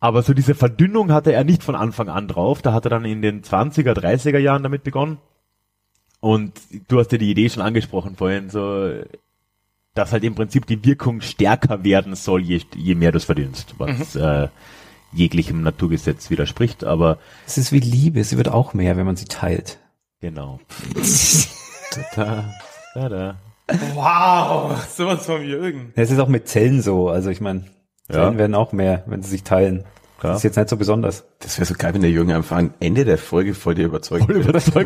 Aber so diese Verdünnung hatte er nicht von Anfang an drauf. Da hat er dann in den 20er, 30er Jahren damit begonnen. Und du hast ja die Idee schon angesprochen vorhin, so, dass halt im Prinzip die Wirkung stärker werden soll, je, je mehr du es verdünnst, was äh, jeglichem Naturgesetz widerspricht. Aber Es ist wie Liebe, sie wird auch mehr, wenn man sie teilt. Genau. da, da, da. Wow, sowas vom Jürgen. Es ist auch mit Zellen so. Also ich meine, Zellen Ja. werden auch mehr, wenn sie sich teilen. Klar. Das ist jetzt nicht so besonders. Das wäre so geil, wenn der Jürgen einfach am Ende der Folge voll dir überzeugt Voll überzeugt.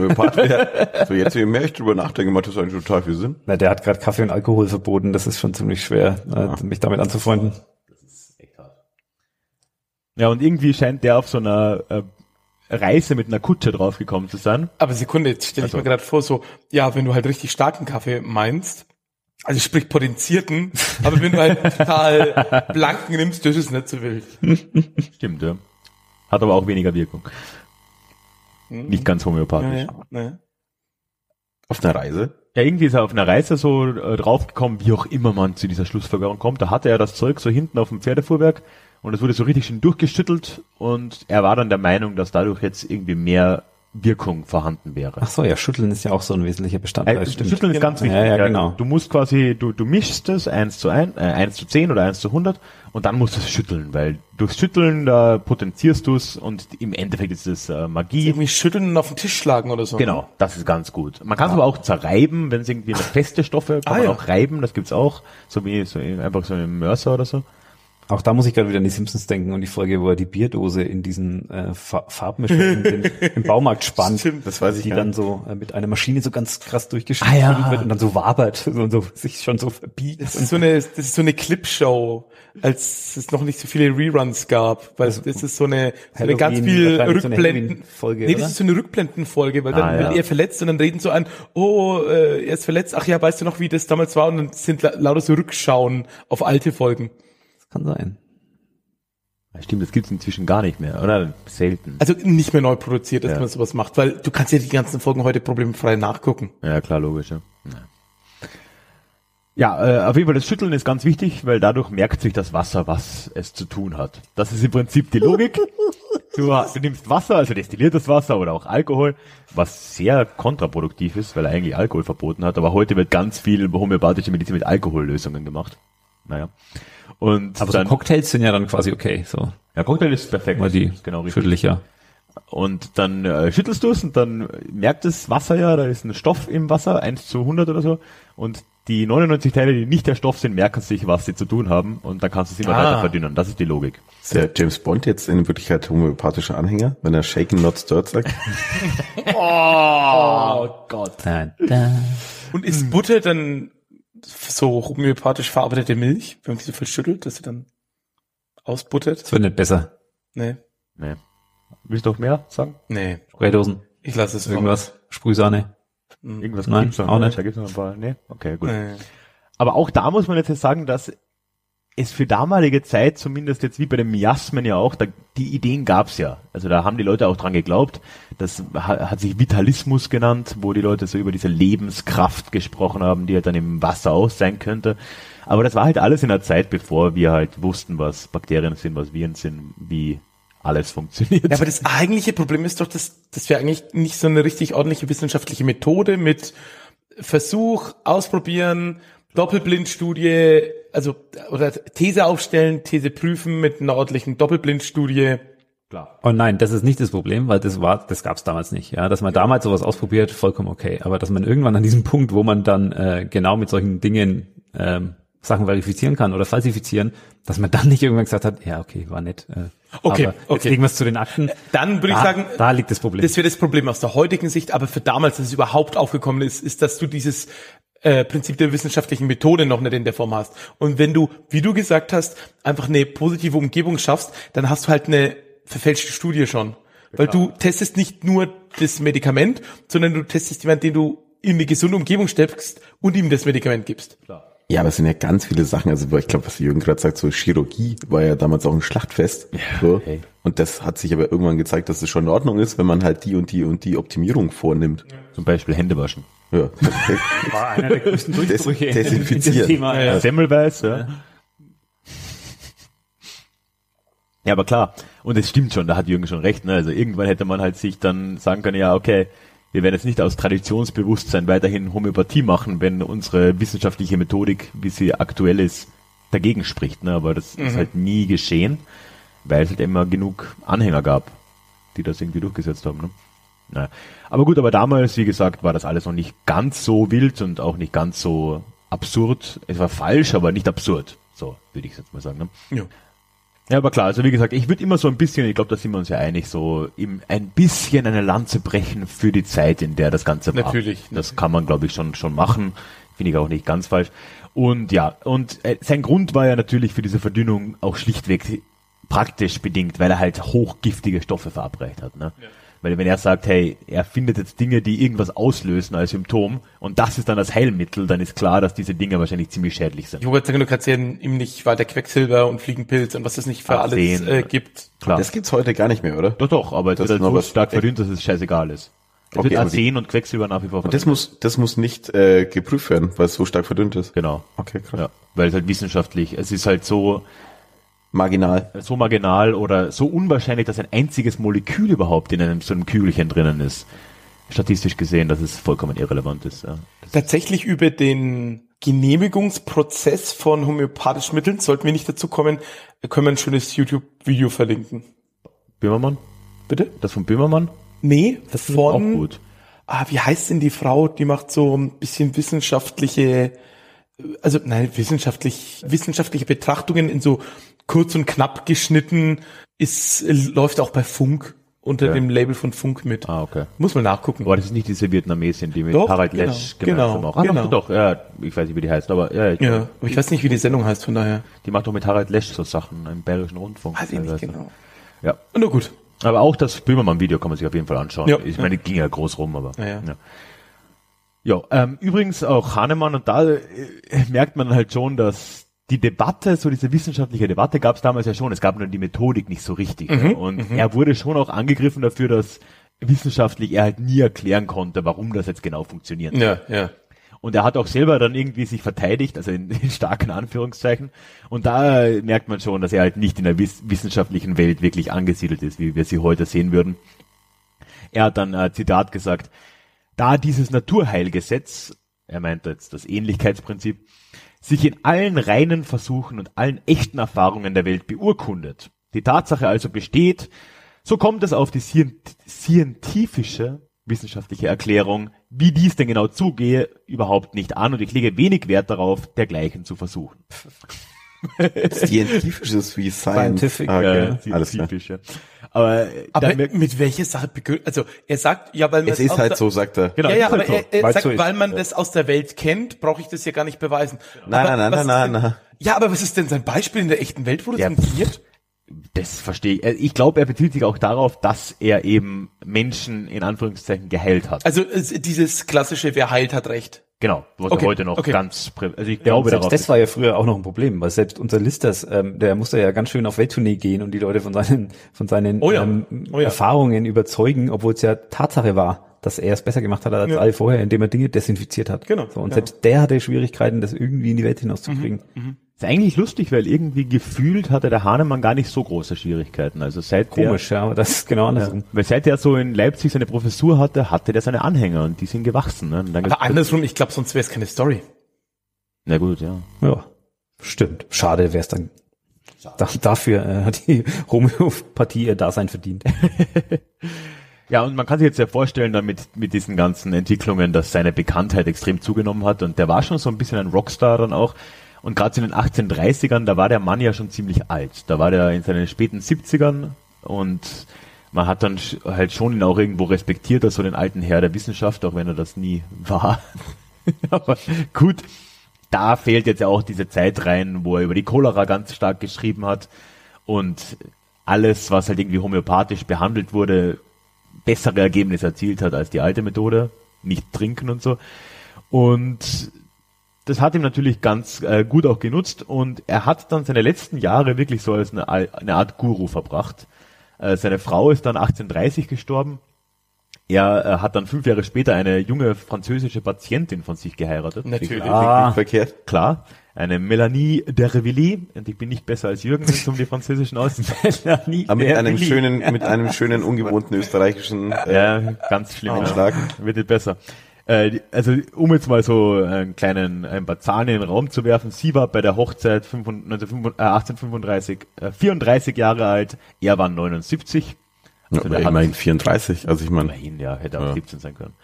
So jetzt, je mehr ich drüber nachdenke, macht das eigentlich total viel Sinn. Na, der hat gerade Kaffee und Alkohol verboten. Das ist schon ziemlich schwer, äh, mich damit anzufreunden. Ja, und irgendwie scheint der auf so einer äh, Reise mit einer Kutsche draufgekommen zu sein. Aber Sekunde, jetzt stelle ich Also. mir gerade vor, so, ja, wenn du halt richtig starken Kaffee meinst, also sprich potenzierten, aber wenn du halt total blanken nimmst, das ist nicht so wild. Stimmt, ja. Hat aber auch weniger Wirkung. Nicht ganz Ja, homöopathisch. ja, ne. Auf einer Reise. Ja, irgendwie ist er auf einer Reise so äh, draufgekommen, wie auch immer man zu dieser Schlussfolgerung kommt. Da hatte er das Zeug so hinten auf dem Pferdefuhrwerk und es wurde so richtig schön durchgeschüttelt und er war dann der Meinung, dass dadurch jetzt irgendwie mehr Wirkung vorhanden wäre. Ach so, ja, Schütteln ist ja auch so ein wesentlicher Bestandteil. Äh, Schütteln ist ganz wichtig. Ja, ja, genau. Du musst quasi, du, du mischst es eins zu ein, äh, eins zu zehn oder eins zu hundert und dann musst du es schütteln, weil durchs Schütteln, da potenzierst du es und im Endeffekt ist es äh, Magie. Irgendwie schütteln und auf den Tisch schlagen oder so. Genau, das ist ganz gut. Man kann es aber auch zerreiben, wenn es irgendwie eine feste Stoffe, kann Ah, man ja. auch reiben, das gibt's auch, so wie so einfach so ein Mörser oder so. Auch da muss ich gerade wieder an die Simpsons denken und die Folge, wo er die Bierdose in diesen äh, Fa Farbmischer in den, im Baumarkt spannt. Stimmt. Das weiß ich die gar dann nicht. so äh, mit einer Maschine so ganz krass durchgeschüttelt Ah, ja. wird und dann so wabert so, und so sich schon so verbiegt. Das ist so eine, das ist so eine Clipshow, als es noch nicht so viele Reruns gab, weil das ist so eine, so eine ganz viel wahrscheinlich so eine Rückblenden. Nee, das ist so eine Rückblendenfolge, weil dann Ah, wird ja. er verletzt und dann reden so an, oh, äh, er ist verletzt, ach ja, weißt du noch, wie das damals war? Und dann sind la lauter so Rückschauen auf alte Folgen. Das kann sein. Stimmt, das gibt's inzwischen gar nicht mehr, oder? Selten. Also nicht mehr neu produziert, dass Ja. man sowas macht, weil du kannst ja die ganzen Folgen heute problemfrei nachgucken. Ja, klar, logisch, ja. Ja, äh, auf jeden Fall, das Schütteln ist ganz wichtig, weil dadurch merkt sich das Wasser, was es zu tun hat. Das ist im Prinzip die Logik. Du, du nimmst Wasser, also destilliertes Wasser oder auch Alkohol, was sehr kontraproduktiv ist, weil er eigentlich Alkohol verboten hat. Aber heute wird ganz viel homöopathische Medizin mit Alkohollösungen gemacht. Naja. Und Aber so dann, Cocktails sind ja dann quasi okay, so. ja, Cocktail ist perfekt. Mal die genau richtig. schüttel ich ja. Und dann äh, schüttelst du es und dann merkt das Wasser ja, da ist ein Stoff im Wasser, 1 zu 100 oder so. Und die 99 Teile, die nicht der Stoff sind, merken sich, was sie zu tun haben. Und dann kannst du es immer Ah. weiter verdünnern. Das ist die Logik. Ist der James Bond jetzt in Wirklichkeit homöopathischer Anhänger, wenn er shaken not stirred sagt? Oh Gott. Da, da. Und ist Butter dann so homöopathisch verarbeitete Milch, wenn man sie so viel schüttelt, dass sie dann ausbuttert? Das wird nicht besser. Nee. Nee. Willst du noch mehr sagen? Nee. Spraydosen, Ich lasse es irgendwas, Sprühsahne. Irgendwas Nein, gibt's noch? auch nicht. Da gibt's noch ein paar. Nee? Okay, gut. Nee. Aber auch da muss man jetzt sagen, dass es für damalige Zeit, zumindest jetzt wie bei den Miasmen ja auch, da, die Ideen gab's ja. Also da haben die Leute auch dran geglaubt. Das ha- hat sich Vitalismus genannt, wo die Leute so über diese Lebenskraft gesprochen haben, die halt dann im Wasser auch sein könnte. Aber das war halt alles in der Zeit, bevor wir halt wussten, was Bakterien sind, was Viren sind, wie alles funktioniert. Ja, aber das eigentliche Problem ist doch, dass, dass wir eigentlich nicht so eine richtig ordentliche wissenschaftliche Methode mit Versuch, ausprobieren, Doppelblindstudie, also oder These aufstellen, These prüfen mit einer ordentlichen Doppelblindstudie. Oh nein, das ist nicht das Problem, weil das war, das gab's damals nicht. Ja, dass man damals sowas ausprobiert, vollkommen okay. Aber dass man irgendwann an diesem Punkt, wo man dann äh, genau mit solchen Dingen ähm, Sachen verifizieren kann oder falsifizieren, dass man dann nicht irgendwann gesagt hat, ja okay, war nett. Äh, Okay, aber jetzt okay. legen wir es zu den Akten. Dann würde ich da, sagen, da liegt das Problem. Das wäre das Problem aus der heutigen Sicht, aber für damals, dass es überhaupt aufgekommen ist, ist, dass du dieses äh, Prinzip der wissenschaftlichen Methode noch nicht in der Form hast. Und wenn du, wie du gesagt hast, einfach eine positive Umgebung schaffst, dann hast du halt eine verfälschte Studie schon. Weil du testest nicht nur das Medikament, sondern du testest jemanden, den du in eine gesunde Umgebung steckst und ihm das Medikament gibst. Ja, aber es sind ja ganz viele Sachen. Also ich glaube, was Jürgen gerade sagt, so Chirurgie war ja damals auch ein Schlachtfest. so. okay. Und das hat sich aber irgendwann gezeigt, dass es schon in Ordnung ist, wenn man halt die und die und die Optimierung vornimmt. Zum Beispiel Hände waschen. Ja. war einer der größten Durchbrüche Des- in dem desinfizieren. Thema. Ja. Semmelweis, ja. Ja, aber klar. Und es stimmt schon, da hat Jürgen schon recht. Ne? Also irgendwann hätte man halt sich dann sagen können, ja, okay, wir werden jetzt nicht aus Traditionsbewusstsein weiterhin Homöopathie machen, wenn unsere wissenschaftliche Methodik, wie sie aktuell ist, dagegen spricht. Ne? Aber das ist halt nie geschehen, weil es halt immer genug Anhänger gab, die das irgendwie durchgesetzt haben. Ne? Naja. Aber gut, aber damals, wie gesagt, war das alles noch nicht ganz so wild und auch nicht ganz so absurd. Es war falsch, aber nicht absurd. So, würde ich jetzt mal sagen. Ne? Ja. Ja, aber klar, also wie gesagt, ich würde immer so ein bisschen, ich glaube, da sind wir uns ja einig, so im, ein bisschen eine Lanze brechen für die Zeit, in der das Ganze war. Natürlich, Das kann man, glaube ich, schon, schon machen. Finde ich auch nicht ganz falsch. Und ja, und äh, sein Grund war ja natürlich für diese Verdünnung auch schlichtweg praktisch bedingt, weil er halt hochgiftige Stoffe verabreicht hat. Ne? Weil wenn er sagt, hey, er findet jetzt Dinge, die irgendwas auslösen als Symptom und das ist dann das Heilmittel, dann ist klar, dass diese Dinge wahrscheinlich ziemlich schädlich sind. Ich wollte sagen, du kannst ja ihm nicht weiter Quecksilber und Fliegenpilz und was es nicht für alles Arsen. äh, gibt. Klar. Das gibt's heute gar nicht mehr, oder? Doch, doch, aber es Das wird ist halt noch so was- stark verdünnt, dass es scheißegal ist. Es Okay, wird Arsen und Quecksilber nach wie vor Und das muss, das muss nicht äh, geprüft werden, weil es so stark verdünnt ist. Genau. Okay, krass. Ja, weil es halt wissenschaftlich, es ist halt so, Marginal. so marginal oder so unwahrscheinlich, dass ein einziges Molekül überhaupt in einem so einem Kügelchen drinnen ist. Statistisch gesehen, dass es vollkommen irrelevant ist. Ja. Tatsächlich über den Genehmigungsprozess von homöopathischen Mitteln, sollten wir nicht dazu kommen, können wir ein schönes YouTube-Video verlinken. Böhmermann? Bitte? Das von Böhmermann? Nee, Das ist von, auch gut. Ah, wie heißt denn die Frau? Die macht so ein bisschen wissenschaftliche, also nein, wissenschaftlich, wissenschaftliche Betrachtungen in so kurz und knapp geschnitten. Ist, läuft auch bei Funk unter Ja. dem Label von Funk mit. Ah, okay. Muss man nachgucken. Aber das ist nicht diese Vietnamesin, die mit Doch, Harald genau, Lesch gemeinsam genau, auch. Ah, genau. doch, doch, ja, ich weiß nicht, wie die heißt, aber ja, ich, Ja, aber ich weiß nicht, wie die Sendung heißt, von daher. die macht doch mit Harald Lesch so Sachen im Bayerischen Rundfunk. Weiß ich nicht genau. Ja. Na gut. Aber auch das Böhmermann-Video kann man sich auf jeden Fall anschauen. Ja. ich meine, ging ja groß rum, aber. Ja, ja. ja. Ja, ähm, übrigens auch Hahnemann und da äh, merkt man halt schon, dass die Debatte, so diese wissenschaftliche Debatte gab es damals ja schon. Es gab nur die Methodik nicht so richtig. Mhm, ja. Und er wurde schon auch angegriffen dafür, dass wissenschaftlich er halt nie erklären konnte, warum das jetzt genau funktioniert. Ja, ja. Und er hat auch selber dann irgendwie sich verteidigt, also in, in starken Anführungszeichen. Und da merkt man schon, dass er halt nicht in der wiss wissenschaftlichen Welt wirklich angesiedelt ist, wie wir sie heute sehen würden. Er hat dann äh, Zitat gesagt, da dieses Naturheilgesetz, er meint jetzt das Ähnlichkeitsprinzip, sich in allen reinen Versuchen und allen echten Erfahrungen der Welt beurkundet, die Tatsache also besteht, so kommt es auf die scient- scientifische wissenschaftliche Erklärung, wie dies denn genau zugehe, überhaupt nicht an und ich lege wenig Wert darauf, dergleichen zu versuchen. Scientifisch ist wie Science. Scientific, Ah, okay. Ja, Alles klar. Ja. Aber, Aber merkt- mit welcher Sache begründet? Also er sagt, ja, weil man Es ist aus halt der- so, sagt er. genau, Ja, ja, aber so. er, er sagt, so weil man das aus der Welt kennt, brauche ich das ja gar nicht beweisen. Nein, aber nein, nein, nein, denn, nein. Ja, aber was ist denn sein Beispiel in der echten Welt, wo das Ja, funktioniert? Das verstehe ich. Ich glaube, er bezieht sich auch darauf, dass er eben Menschen in Anführungszeichen geheilt hat. Also es- dieses klassische, wer heilt, hat recht. Genau, was Okay, ja heute noch okay. ganz, also ich Ja, glaube selbst darauf. das war ja früher auch noch ein Problem, weil selbst unser Listers, ähm, der musste ja ganz schön auf Welttournee gehen und die Leute von seinen, von seinen Oh ja, ähm, oh ja. Erfahrungen überzeugen, obwohl es ja Tatsache war, dass er es besser gemacht hat als Ja. alle vorher, indem er Dinge desinfiziert hat. Genau, So, und genau. selbst der hatte Schwierigkeiten, das irgendwie in die Welt hinauszukriegen. Ist eigentlich lustig, weil irgendwie gefühlt hatte der Hahnemann gar nicht so große Schwierigkeiten. Also seit Komisch, ja, aber das ist genau der, andersrum. weil seit er so in Leipzig seine Professur hatte, hatte der seine Anhänger und die sind gewachsen. Ne? Und dann Aber andersrum, ich glaube, sonst wäre es keine Story. Na gut, ja. Ja, stimmt. Schade wäre es dann. Da, dafür äh, hat die Homöopathie ihr Dasein verdient. Ja, und man kann sich jetzt ja vorstellen, damit mit diesen ganzen Entwicklungen, dass seine Bekanntheit extrem zugenommen hat. Und der war schon so ein bisschen ein Rockstar dann auch. Und gerade in den 1830ern, da war der Mann ja schon ziemlich alt. Da war der in seinen späten 70ern und man hat dann halt schon ihn auch irgendwo respektiert als so den alten Herr der Wissenschaft, auch wenn er das nie war. Aber gut, da fehlt jetzt ja auch diese Zeit rein, wo er über die Cholera ganz stark geschrieben hat und alles, was halt irgendwie homöopathisch behandelt wurde, bessere Ergebnisse erzielt hat als die alte Methode, nicht trinken und so. Und das hat ihm natürlich ganz äh, gut auch genutzt und er hat dann seine letzten Jahre wirklich so als eine, eine Art Guru verbracht. Äh, seine Frau ist dann 1830 gestorben. Er äh, hat dann fünf Jahre später eine junge französische Patientin von sich geheiratet. Natürlich. Ah, Verkehrt. Klar, eine Melanie d'Ervilliers. Und ich bin nicht besser als Jürgen, wenn es um die französischen aussieht. Aber mit einem schönen, mit einem schönen, ungewohnten österreichischen äh, Ja, ganz schlimm. Anschlag. Ja. Wird nicht besser. Äh, also um jetzt mal so einen kleinen ein paar Zahlen in den Raum zu werfen. Sie war bei der Hochzeit 500 1935, äh, 1835 äh, 34 Jahre alt, er war 79. Ja, Also hat- immerhin 34, also ich meine, Immerhin, ja, hätte auch Ja. 17 sein können.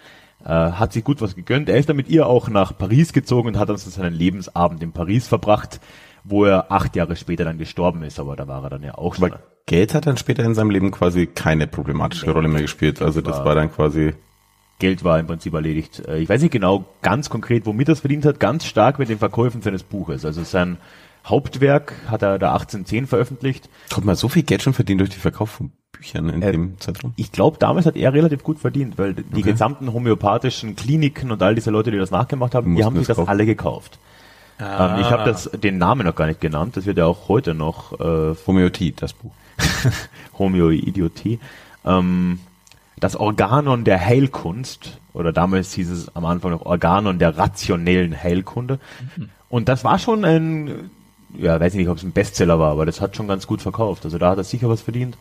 Äh, hat sich gut was gegönnt. Er ist dann mit ihr auch nach Paris gezogen und hat dann so seinen Lebensabend in Paris verbracht, wo er acht Jahre später dann gestorben ist, aber da war er dann ja auch schon. aber Geld hat dann später in seinem Leben quasi keine problematische Rolle mehr gespielt. Also das war dann quasi, Geld war im Prinzip erledigt. Äh, Ich weiß nicht genau ganz konkret, womit er es verdient hat, ganz stark mit den Verkäufen seines Buches. Also sein Hauptwerk hat er da 1810 veröffentlicht. kommt mal so viel Geld schon verdient durch den Verkauf von Büchern in Äh, dem Zeitraum? Ich glaube, damals hat er relativ gut verdient, weil die gesamten homöopathischen Kliniken und all diese Leute, die das nachgemacht haben, die haben sich das das alle gekauft. Ähm, ich habe das den Namen noch gar nicht genannt. Das wird ja auch heute noch äh, Homöopathie, das Buch. Homöoidiotie. Ähm, das Organon der Heilkunst, oder damals hieß es am Anfang noch Organon der rationellen Heilkunde. Und das war schon ein, ja, weiß ich nicht, ob es ein Bestseller war, aber das hat schon ganz gut verkauft. Also da hat er sicher was verdient.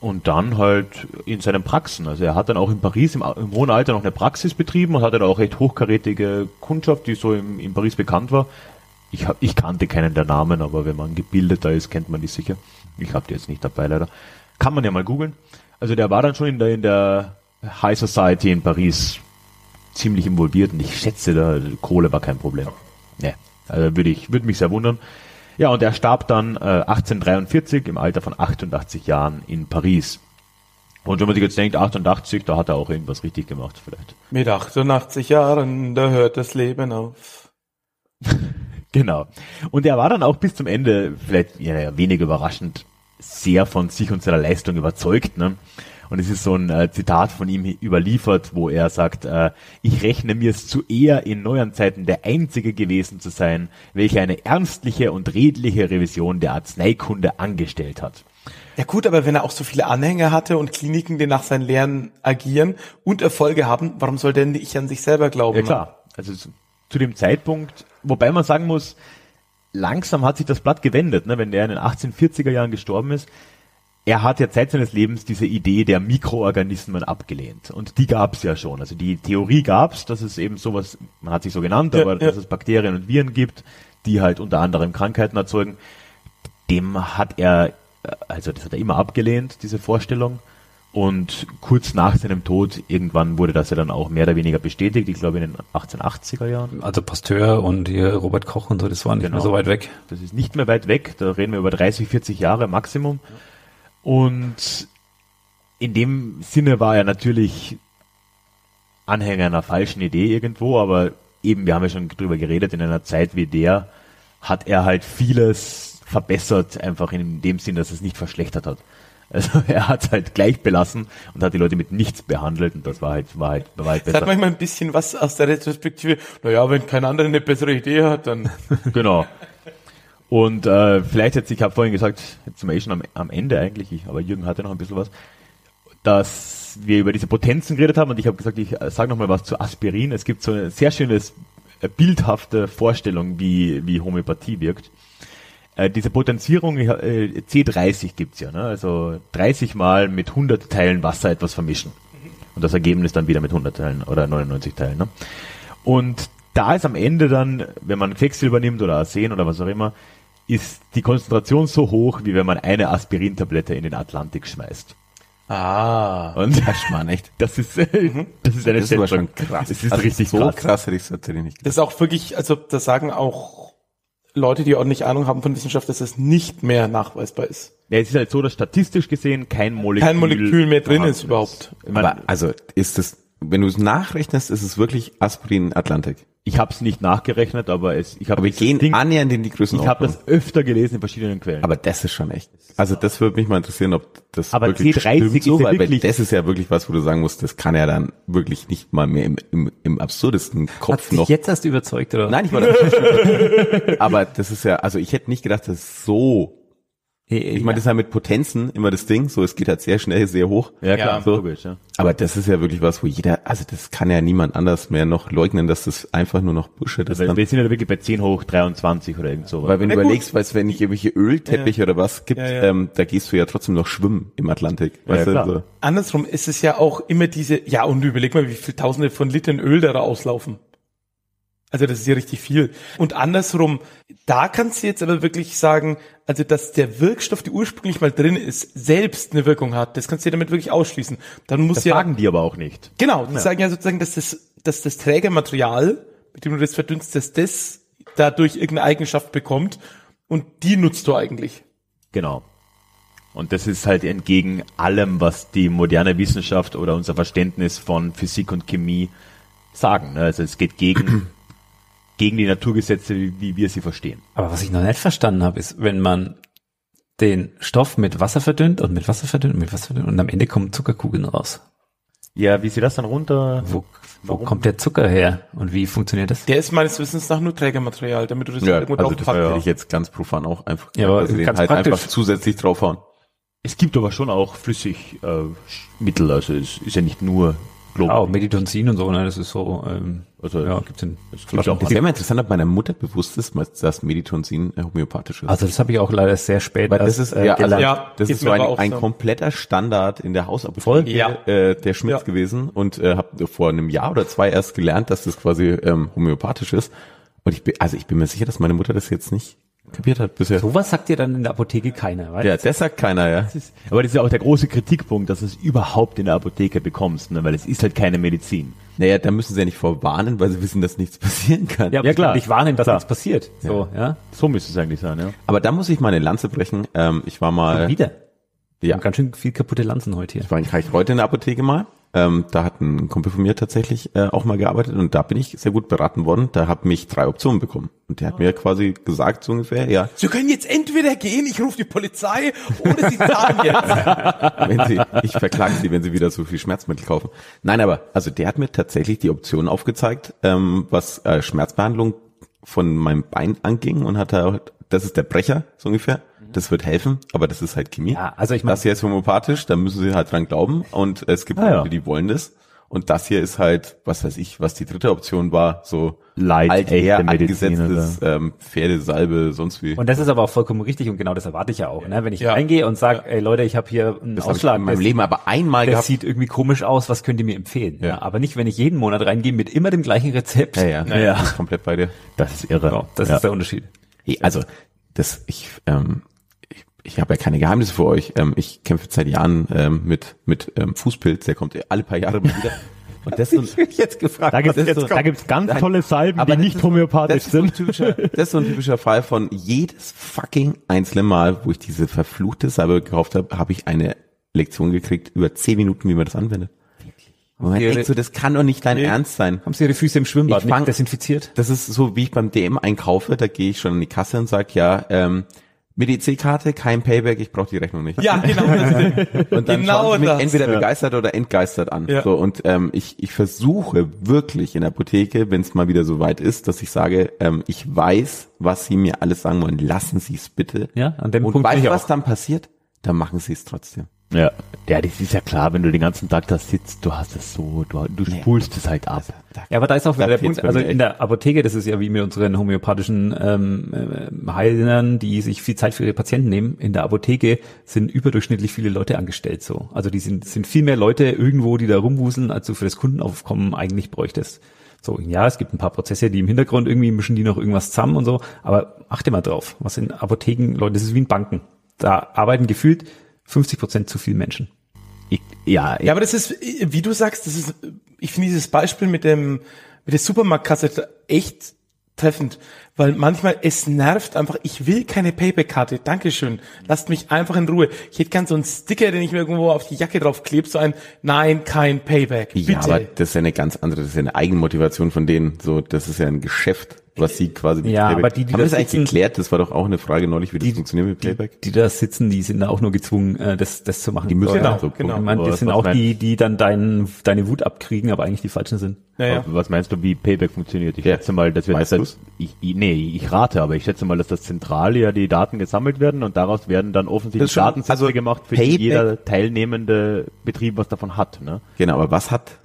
Und dann halt in seinen Praxen. Also er hat dann auch in Paris im, im hohen Alter noch eine Praxis betrieben und hatte da auch recht hochkarätige Kundschaft, die so im, in Paris bekannt war. Ich, hab, ich kannte keinen der Namen, aber wenn man gebildeter ist, kennt man die sicher. Ich habe die jetzt nicht dabei leider. Kann man ja mal googeln. Also der war dann schon in der, in der High Society in Paris ziemlich involviert und ich schätze, da Kohle war kein Problem. Nee, also würde ich, würde mich sehr wundern. Ja, und er starb dann äh, 1843 im Alter von 88 Jahren in Paris. Und wenn man sich jetzt denkt, 88, da hat er auch irgendwas richtig gemacht vielleicht. Mit 88 Jahren, da hört das Leben auf. Genau. Und er war dann auch bis zum Ende, vielleicht ja, wenig überraschend, sehr von sich und seiner Leistung überzeugt. Ne? Und es ist so ein äh, Zitat von ihm überliefert, wo er sagt, äh, ich rechne mir es zu eher in neueren Zeiten der Einzige gewesen zu sein, welcher eine ernstliche und redliche Revision der Arzneikunde angestellt hat. Ja gut, aber wenn er auch so viele Anhänger hatte und Kliniken, die nach seinen Lehren agieren und Erfolge haben, warum soll denn nicht an sich selber glauben? Ja klar, also zu, zu dem Zeitpunkt, wobei man sagen muss, langsam hat sich das Blatt gewendet, ne? wenn der in den 1840er Jahren gestorben ist. Er hat ja Zeit seines Lebens diese Idee der Mikroorganismen abgelehnt. Und die gab es ja schon. Also die Theorie gab es, dass es eben sowas, man hat sich so genannt, Ja, aber ja. dass es Bakterien und Viren gibt, die halt unter anderem Krankheiten erzeugen. Dem hat er, äh, also das hat er immer abgelehnt, diese Vorstellung. Und kurz nach seinem Tod, irgendwann wurde das ja dann auch mehr oder weniger bestätigt, ich glaube in den 1880er Jahren. Also Pasteur und hier Robert Koch und so, das war nicht Genau. mehr so weit weg. Das ist nicht mehr weit weg, da reden wir über 30, 40 Jahre Maximum. Und in dem Sinne war er natürlich Anhänger einer falschen Idee irgendwo, aber eben, wir haben ja schon drüber geredet, in einer Zeit wie der hat er halt vieles verbessert, einfach in dem Sinn, dass es nicht verschlechtert hat. Also er hat es halt gleich belassen und hat die Leute mit nichts behandelt und das war halt, war halt, war halt Das hat besser. manchmal ein bisschen was aus der Retrospektive. Naja, wenn kein anderer eine bessere Idee hat, dann. Genau. Und äh, vielleicht jetzt, ich habe vorhin gesagt, jetzt sind wir eh schon am, am Ende eigentlich, ich, aber Jürgen hatte noch ein bisschen was, dass wir über diese Potenzen geredet haben und ich habe gesagt, ich äh, sage nochmal was zu Aspirin. Es gibt so eine sehr schönes, äh, bildhafte Vorstellung, wie, wie Homöopathie wirkt. Äh, diese Potenzierung, äh, C30 gibt's ja, ne? also 30 Mal mit 100 Teilen Wasser etwas vermischen. Und das Ergebnis dann wieder mit 100 Teilen oder 99 Teilen. Ne? Und da ist am Ende dann, wenn man Quecksilber nimmt oder Arsen oder was auch immer, ist die Konzentration so hoch, wie wenn man eine Aspirintablette in den Atlantik schmeißt. Ah. Und Mann, echt. das ist, das ist eine Das Schätzung. schon krass. Das ist Also richtig so krass. krass. hätte ich es tatsächlich nicht Das ist auch wirklich, also da sagen auch Leute, die ordentlich Ahnung haben von Wissenschaft, dass es nicht mehr nachweisbar ist. Ja, es ist halt so, dass statistisch gesehen kein Molekül, Kein Molekül mehr drin ist überhaupt. Aber also ist es, wenn du es nachrechnest, ist es wirklich Aspirin Atlantik. Ich habe es nicht nachgerechnet, aber es, ich habe Aber wir gehen Ding, annähernd in die ich Größenordnung. habe das öfter gelesen in verschiedenen Quellen. aber das ist schon echt. Also das würde mich mal interessieren, ob das Aber wirklich C30 stimmt ist so, ja weil, weil wirklich- das ist ja wirklich was, wo du sagen musst, das kann ja dann wirklich nicht mal mehr im, im, im absurdesten Hat Kopf dich noch. jetzt erst überzeugt, oder? Nein, ich war Aber das ist ja, also ich hätte nicht gedacht, dass es so. Ich meine, das ist ja mit Potenzen immer das Ding, so es geht halt sehr schnell, sehr hoch. ja klar, so. logisch, ja. Aber das ist ja wirklich was, wo jeder, also das kann ja niemand anders mehr noch leugnen, dass das einfach nur noch Bullshit ist. Weil Dann. wir sind ja wirklich bei 10 hoch 23 oder irgend sowas. Weil wenn Na du gut. überlegst, weißt, wenn ich irgendwelche Ölteppiche oder was gibt, Ja, ja. Ähm, da gehst du ja trotzdem noch schwimmen im Atlantik. Weißt Ja, du, klar. so. Andersrum ist es ja auch immer diese, ja, und überleg mal, wie viel Tausende von Litern Öl da auslaufen. Also das ist ja richtig viel. Und andersrum, da kannst du jetzt aber wirklich sagen, also dass der Wirkstoff, der ursprünglich mal drin ist, selbst eine Wirkung hat, das kannst du ja damit wirklich ausschließen. Dann muss Das ja sagen die aber auch nicht. genau, die sagen ja sozusagen, dass das, dass das Trägermaterial, mit dem du das verdünnst, dass das dadurch irgendeine Eigenschaft bekommt und die nutzt du eigentlich. Genau. Und das ist halt entgegen allem, was die moderne Wissenschaft oder unser Verständnis von Physik und Chemie sagen. ne? Also es geht gegen, gegen die Naturgesetze, wie, wie wir sie verstehen. Aber was ich noch nicht verstanden habe, ist, wenn man den Stoff mit Wasser verdünnt und mit Wasser verdünnt und mit Wasser verdünnt und am Ende kommen Zuckerkugeln raus. Ja, wie sie das dann runter... Wo, wo kommt der Zucker her und wie funktioniert das? Der ist meines Wissens nach nur Trägermaterial, damit du das Ja, irgendwo also drauf das packen hätte ich jetzt ganz profan auch einfach Ja, aber sie den ganz halt praktisch. einfach zusätzlich draufhauen. Es gibt aber schon auch flüssig äh, also es ist ja nicht nur Ah, Meditonsin und so, ne, das ist so, ähm, Also, ja, gibt's in es gibt Flaschen. auch Das wäre mal interessant, ob meiner Mutter bewusst ist, dass Meditonsin äh, homöopathisch ist. Also das habe ich auch leider sehr spät Weil das ist, äh, ja, also, gelernt. Ja, das ist so ein, ein so. kompletter Standard in der Hausapotheke? Ja. äh, der Schmitz Ja. gewesen und äh, habe vor einem Jahr oder zwei erst gelernt, dass das quasi ähm, homöopathisch ist. Und ich bin, also ich bin mir sicher, dass meine Mutter das jetzt nicht kapiert hat bisher. Sowas sagt dir dann in der Apotheke keiner, weil Ja, das sagt keiner, ja. Das ist, aber das ist ja auch der große Kritikpunkt, dass du es überhaupt in der Apotheke bekommst, ne? weil es ist halt keine Medizin. Naja, da müssen sie ja nicht vorwarnen, weil sie wissen, dass nichts passieren kann. ja, Ja, klar. dich warnen, dass Klar. nichts passiert. So, ja. So müsste es eigentlich sein, ja. Aber da muss ich mal eine Lanze brechen. Ähm, ich war mal, Und wieder. Wir ja, haben ganz schön viel kaputte Lanzen heute hier. ich war in Reich heute in der Apotheke mal. Ähm, da hat ein Kumpel von mir tatsächlich äh, auch mal gearbeitet und da bin ich sehr gut beraten worden. Da habe ich drei Optionen bekommen. Und der hat mir quasi gesagt, so ungefähr, ja, Sie können jetzt entweder gehen, ich rufe die Polizei, oder Sie zahlen jetzt. wenn sie, ich verklage sie, wenn sie wieder so viel Schmerzmittel kaufen. Nein, aber, also der hat mir tatsächlich die Option aufgezeigt, ähm, was äh, Schmerzbehandlung von meinem Bein anging und hat da, das ist der Brecher, so ungefähr. Das wird helfen, aber das ist halt Chemie. Ja, also ich meine- Das hier ist homöopathisch, da müssen sie halt dran glauben und es gibt Ah, ja. Leute, die wollen das. Und das hier ist halt, was weiß ich, was die dritte Option war, so Light, alther angesetztes ähm, Pferdesalbe, sonst wie. Und das ist aber auch vollkommen richtig und genau das erwarte ich ja auch. Ne? Wenn ich Ja. reingehe und sage, ey Leute, ich habe hier einen das habe ich Ausschlag, in meinem Leben aber einmal der gehabt. sieht irgendwie komisch aus, was könnt ihr mir empfehlen? Ja. Ja. aber nicht, wenn ich jeden Monat reingehe mit immer dem gleichen Rezept. ja, ja, Ja. Ich bin komplett bei dir. Das ist irre. Ja, das ja. ist der Unterschied. Hey, also das ich ähm, ich, habe ja keine Geheimnisse für euch. Ähm, ich kämpfe seit Jahren ähm, mit mit ähm, Fußpilz, der kommt alle paar Jahre mal wieder. Und das ist jetzt gefragt. Da ist jetzt, so- ganz Nein, tolle Salben, aber die nicht ist- homöopathisch das ist so sind. das ist so ein typischer Fall von jedes fucking einzelne Mal, wo ich diese verfluchte Salbe gekauft habe, habe ich eine Lektion gekriegt über zehn Minuten, wie man das anwendet. Und man Ihre- denkt so, das kann doch nicht dein Ernst sein. Haben Sie Ihre Füße im Schwimmbad fang- desinfiziert? Das ist so, wie ich beim DM einkaufe, da gehe ich schon an die Kasse und sage, ja, ähm, mit EC-Karte, kein Payback, ich brauche die Rechnung nicht. Ja, genau. Und dann genau schauen mich das. entweder begeistert oder entgeistert an. Ja. So und ähm, ich, ich versuche wirklich in der Apotheke, wenn es mal wieder so weit ist, dass ich sage, ähm, ich weiß, was sie mir alles sagen wollen. Lassen Sie es bitte. Ja, an dem und Punkt weißt was auch. dann passiert? Dann machen Sie es trotzdem. Ja. ja, das ist ja klar, wenn du den ganzen Tag da sitzt, du hast es so, du, du spulst es halt ab. Ja, aber da ist auch wieder Da der Punkt, also in der Apotheke, das ist ja wie mit unseren homöopathischen ähm, äh, Heilern, die sich viel Zeit für ihre Patienten nehmen. In der Apotheke sind überdurchschnittlich viele Leute angestellt so. Also die sind, sind viel mehr Leute irgendwo, die da rumwuseln, als du für das Kundenaufkommen eigentlich bräuchtest. So, ja, es gibt ein paar Prozesse, die im Hintergrund irgendwie mischen die noch irgendwas zusammen und so, aber achte mal drauf, was in Apotheken, Leute, das ist wie in Banken. Da arbeiten gefühlt 50 Prozent zu viele Menschen. Ich, ja, Ja, aber das ist, wie du sagst, das ist, ich finde dieses Beispiel mit dem, mit der Supermarktkasse echt treffend, weil manchmal es nervt einfach, ich will keine Payback-Karte, Dankeschön, lasst mich einfach in Ruhe. Ich hätte gern so einen Sticker, den ich mir irgendwo auf die Jacke drauf klebe, so ein, nein, kein Payback, bitte. Ja, aber das ist ja eine ganz andere, das ist ja eine Eigenmotivation von denen. So, das ist ja ein Geschäft, was sie quasi mit Ja, Playback- aber die, die haben das das eigentlich sitzen- geklärt? Das war doch auch eine Frage neulich, wie das funktioniert mit Playback. die da sitzen, die sind da auch nur gezwungen, äh, das, das zu machen. Die müssen ja ja. so genau. Ich meine, das sind auch meinst- die, die dann dein, deine Wut abkriegen, aber eigentlich die falschen sind. naja. Aber Was meinst du, wie Payback funktioniert? Ich Ja. schätze mal, dass wir Weißt das, du's? ich, nee, ich rate, aber ich schätze mal, dass das Zentrale ja die Daten gesammelt werden und daraus werden dann offensichtlich Datensätze also gemacht, für Payback- die jeder teilnehmende Betrieb was davon hat, ne? Genau, aber was hat,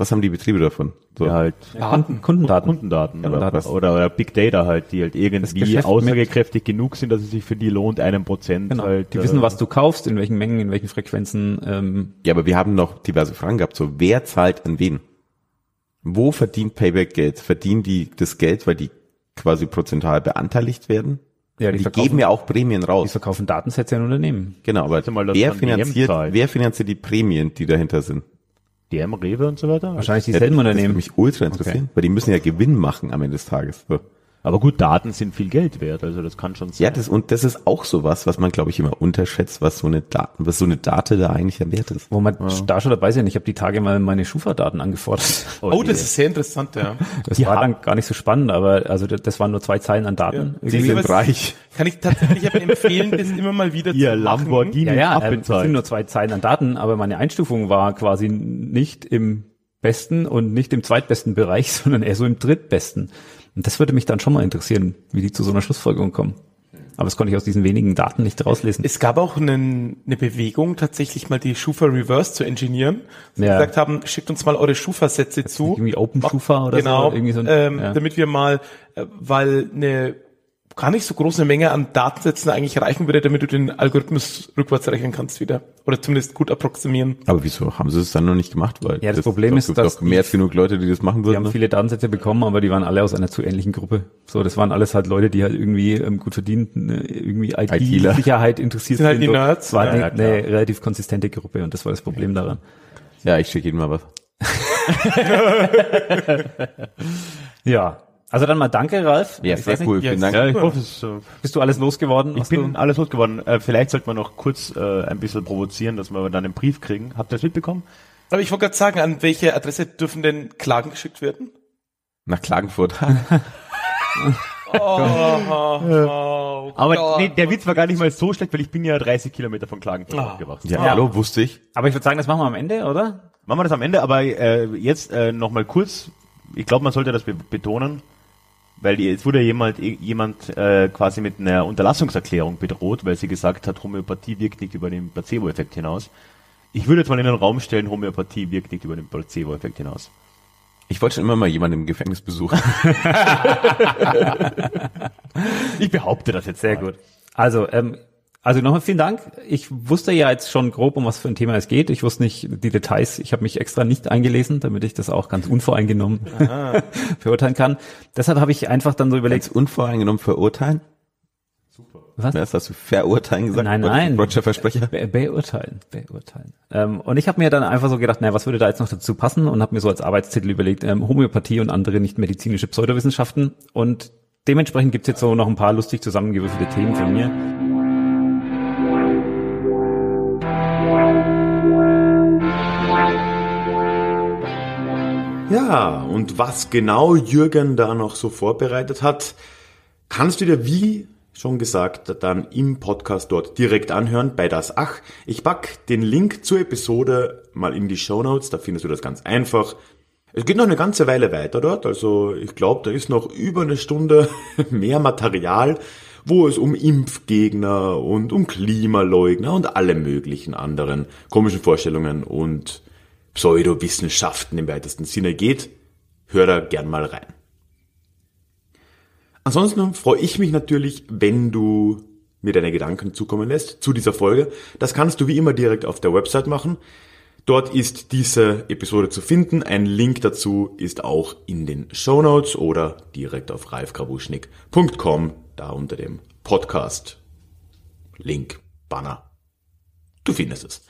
was haben die Betriebe davon? So. Ja, halt Kunden, Kundendaten. Kundendaten oder, was- oder, oder Big Data halt, die halt irgendwie aussagekräftig genug sind, dass es sich für die lohnt, einen Prozent Genau. halt. die äh, wissen, was du kaufst, in welchen Mengen, in welchen Frequenzen. Ähm, Ja, aber wir haben noch diverse Fragen gehabt. So, wer zahlt an wen? Wo verdient Payback Geld? Verdienen die das Geld, weil die quasi prozentual beanteiligt werden? Ja, die die geben ja auch Prämien Die raus. verkaufen Datensätze an Unternehmen. Genau, aber mal, wer DM finanziert, wer finanziert die Prämien, die dahinter sind? DM, Rewe und so weiter. Wahrscheinlich Ja, dieselben Das würde Unternehmen. mich ultra interessieren, weil die müssen ja Gewinn machen am Ende des Tages. So. Aber gut, Daten sind viel Geld wert, also das kann schon sein. Ja, das, und das ist auch sowas, was man, glaube ich, immer unterschätzt, was so eine Daten, was so eine Date da eigentlich am Wert ist. Wo man da schon dabei sind. Ich habe die Tage mal meine Schufa-Daten angefordert. Oh, das ist sehr interessant, ja. Das war dann gar nicht so spannend, aber also das, das waren nur zwei Zeilen an Daten. Ja. Irgendwie. was- reich. Kann ich tatsächlich empfehlen, das immer mal wieder Ihr zu machen. Lamborghini Ja, ja, ähm, es abbezahlt. sind nur zwei Zeilen an Daten, aber meine Einstufung war quasi nicht im besten und nicht im zweitbesten Bereich, sondern eher so im drittbesten. Und das würde mich dann schon mal interessieren, wie die zu so einer Schlussfolgerung kommen. Aber das konnte ich aus diesen wenigen Daten nicht rauslesen. Es gab auch einen, eine Bewegung, tatsächlich mal die Schufa Reverse zu engineeren. Sie Ja. gesagt haben, schickt uns mal eure Schufa-Sätze zu. irgendwie Open Schufa oder genau, so, ein- ähm, ja. damit wir mal, äh, weil eine gar nicht so große Menge an Datensätzen eigentlich reichen würde, damit du den Algorithmus rückwärts rechnen kannst wieder. Oder zumindest gut approximieren. Aber wieso haben sie es dann noch nicht gemacht? Weil Ja, das Problem doch, ist, gibt dass doch mehr als genug Leute, die das machen Die würden. haben ne? viele Datensätze bekommen, aber die waren alle aus einer zu ähnlichen Gruppe. So, das waren alles halt Leute, die halt irgendwie ähm, gut verdienten, äh, irgendwie. IT-Sicherheit interessiert Sind halt die und Nerds. Es war Ja, eine, eine relativ konsistente Gruppe und das war das Problem daran. Ja, ich schicke ihnen mal was. Ja. Also dann mal danke, Ralf. Ja, Ich sehr cool. ja, Vielen Dank. Ja, ich hoffe, es, äh, Bist du alles losgeworden? ich bin du? alles losgeworden. Äh, vielleicht sollte man noch kurz äh, ein bisschen provozieren, dass wir dann einen Brief kriegen. Habt ihr das mitbekommen? Aber ich wollte gerade sagen, an welche Adresse dürfen denn Klagen geschickt werden? Nach Klagenfurt. Oh, Aber nee, der Witz war gar nicht mal so schlecht, weil ich bin ja 30 Kilometer von Klagenfurt Ah. aufgewachsen. ja, hallo, wusste ich. Aber ich würde sagen, das machen wir am Ende, oder? Machen wir das am Ende, aber äh, jetzt äh, nochmal kurz. Ich glaube, man sollte das be betonen, weil die, es wurde jemand, jemand äh, quasi mit einer Unterlassungserklärung bedroht, weil sie gesagt hat, Homöopathie wirkt nicht über den Placebo-Effekt hinaus. Ich würde jetzt mal in den Raum stellen, Homöopathie wirkt nicht über den Placebo-Effekt hinaus. Ich wollte schon immer mal jemanden im Gefängnis besuchen. Ich behaupte das jetzt Sehr mal. gut. Also, ähm, also nochmal vielen Dank. Ich wusste ja jetzt schon grob, um was für ein Thema es geht. Ich wusste nicht die Details. Ich habe mich extra nicht eingelesen, damit ich das auch ganz unvoreingenommen beurteilen kann. Deshalb habe ich einfach dann so Ganz überlegt, unvoreingenommen verurteilen. was? Erst hast du verurteilen gesagt. Nein, nein. Roger Versprecher. Be beurteilen, beurteilen. Ähm, und ich habe mir dann einfach so gedacht, naja, was würde da jetzt noch dazu passen? Und habe mir so als Arbeitstitel überlegt, ähm, Homöopathie und andere nicht medizinische Pseudowissenschaften. Und dementsprechend gibt's jetzt so noch ein paar lustig zusammengewürfelte Themen von mir. Ja, und was genau Jürgen da noch so vorbereitet hat, kannst du dir wie schon gesagt dann im Podcast dort direkt anhören bei das Ach. Ich pack den Link zur Episode mal in die Show Notes, da findest du das ganz einfach. Es geht noch eine ganze Weile weiter dort, also ich glaube, da ist noch über eine Stunde mehr Material, wo es um Impfgegner und um Klimaleugner und alle möglichen anderen komischen Vorstellungen und Pseudowissenschaften im weitesten Sinne geht. Hör da gern mal rein. Ansonsten freue ich mich natürlich, wenn du mir deine Gedanken zukommen lässt zu dieser Folge. Das kannst du wie immer direkt auf der Website machen. Dort ist diese Episode zu finden. Ein Link dazu ist auch in den Show Notes oder direkt auf ralfgrabuschnick.com, da unter dem Podcast. Link, Banner. Du findest es.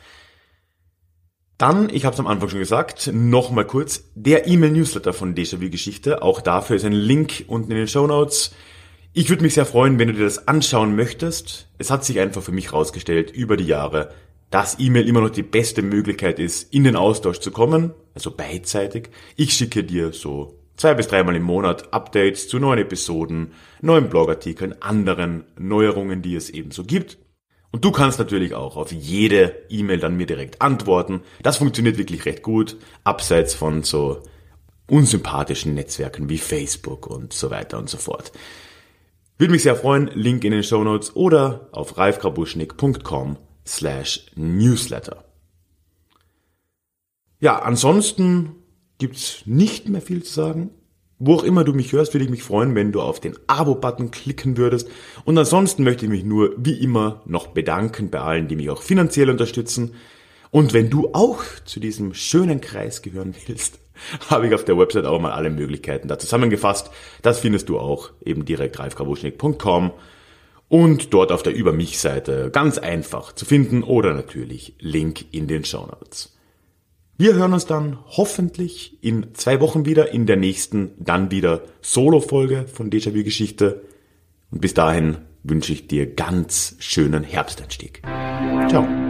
Dann, ich habe es am Anfang schon gesagt, nochmal kurz, der E-Mail-Newsletter von Déjà-vu Geschichte. Auch dafür ist ein Link unten in den Show Notes. Ich würde mich sehr freuen, wenn du dir das anschauen möchtest. Es hat sich einfach für mich herausgestellt über die Jahre, dass E-Mail immer noch die beste Möglichkeit ist, in den Austausch zu kommen, also beidseitig. Ich schicke dir so zwei bis dreimal im Monat Updates zu neuen Episoden, neuen Blogartikeln, anderen Neuerungen, die es eben so gibt. Und du kannst natürlich auch auf jede E-Mail dann mir direkt antworten. Das funktioniert wirklich recht gut, abseits von so unsympathischen Netzwerken wie Facebook und so weiter und so fort. Würde mich sehr freuen, Link in den Show Notes oder auf ralfgrabuschnick.com slash newsletter. Ja, ansonsten gibt's nicht mehr viel zu sagen. Wo auch immer du mich hörst, würde ich mich freuen, wenn du auf den Abo-Button klicken würdest. Und ansonsten möchte ich mich nur wie immer noch bedanken bei allen, die mich auch finanziell unterstützen. Und wenn du auch zu diesem schönen Kreis gehören willst, habe ich auf der Website auch mal alle Möglichkeiten da zusammengefasst. Das findest du auch eben direkt ralfgrabuschnick.com und dort auf der Über mich Seite ganz einfach zu finden oder natürlich Link in den Show Notes. Wir hören uns dann hoffentlich in zwei Wochen wieder in der nächsten dann wieder Solo-Folge von Déjà-vu Geschichte. Und bis dahin wünsche ich dir ganz schönen Herbsteinstieg. Ciao.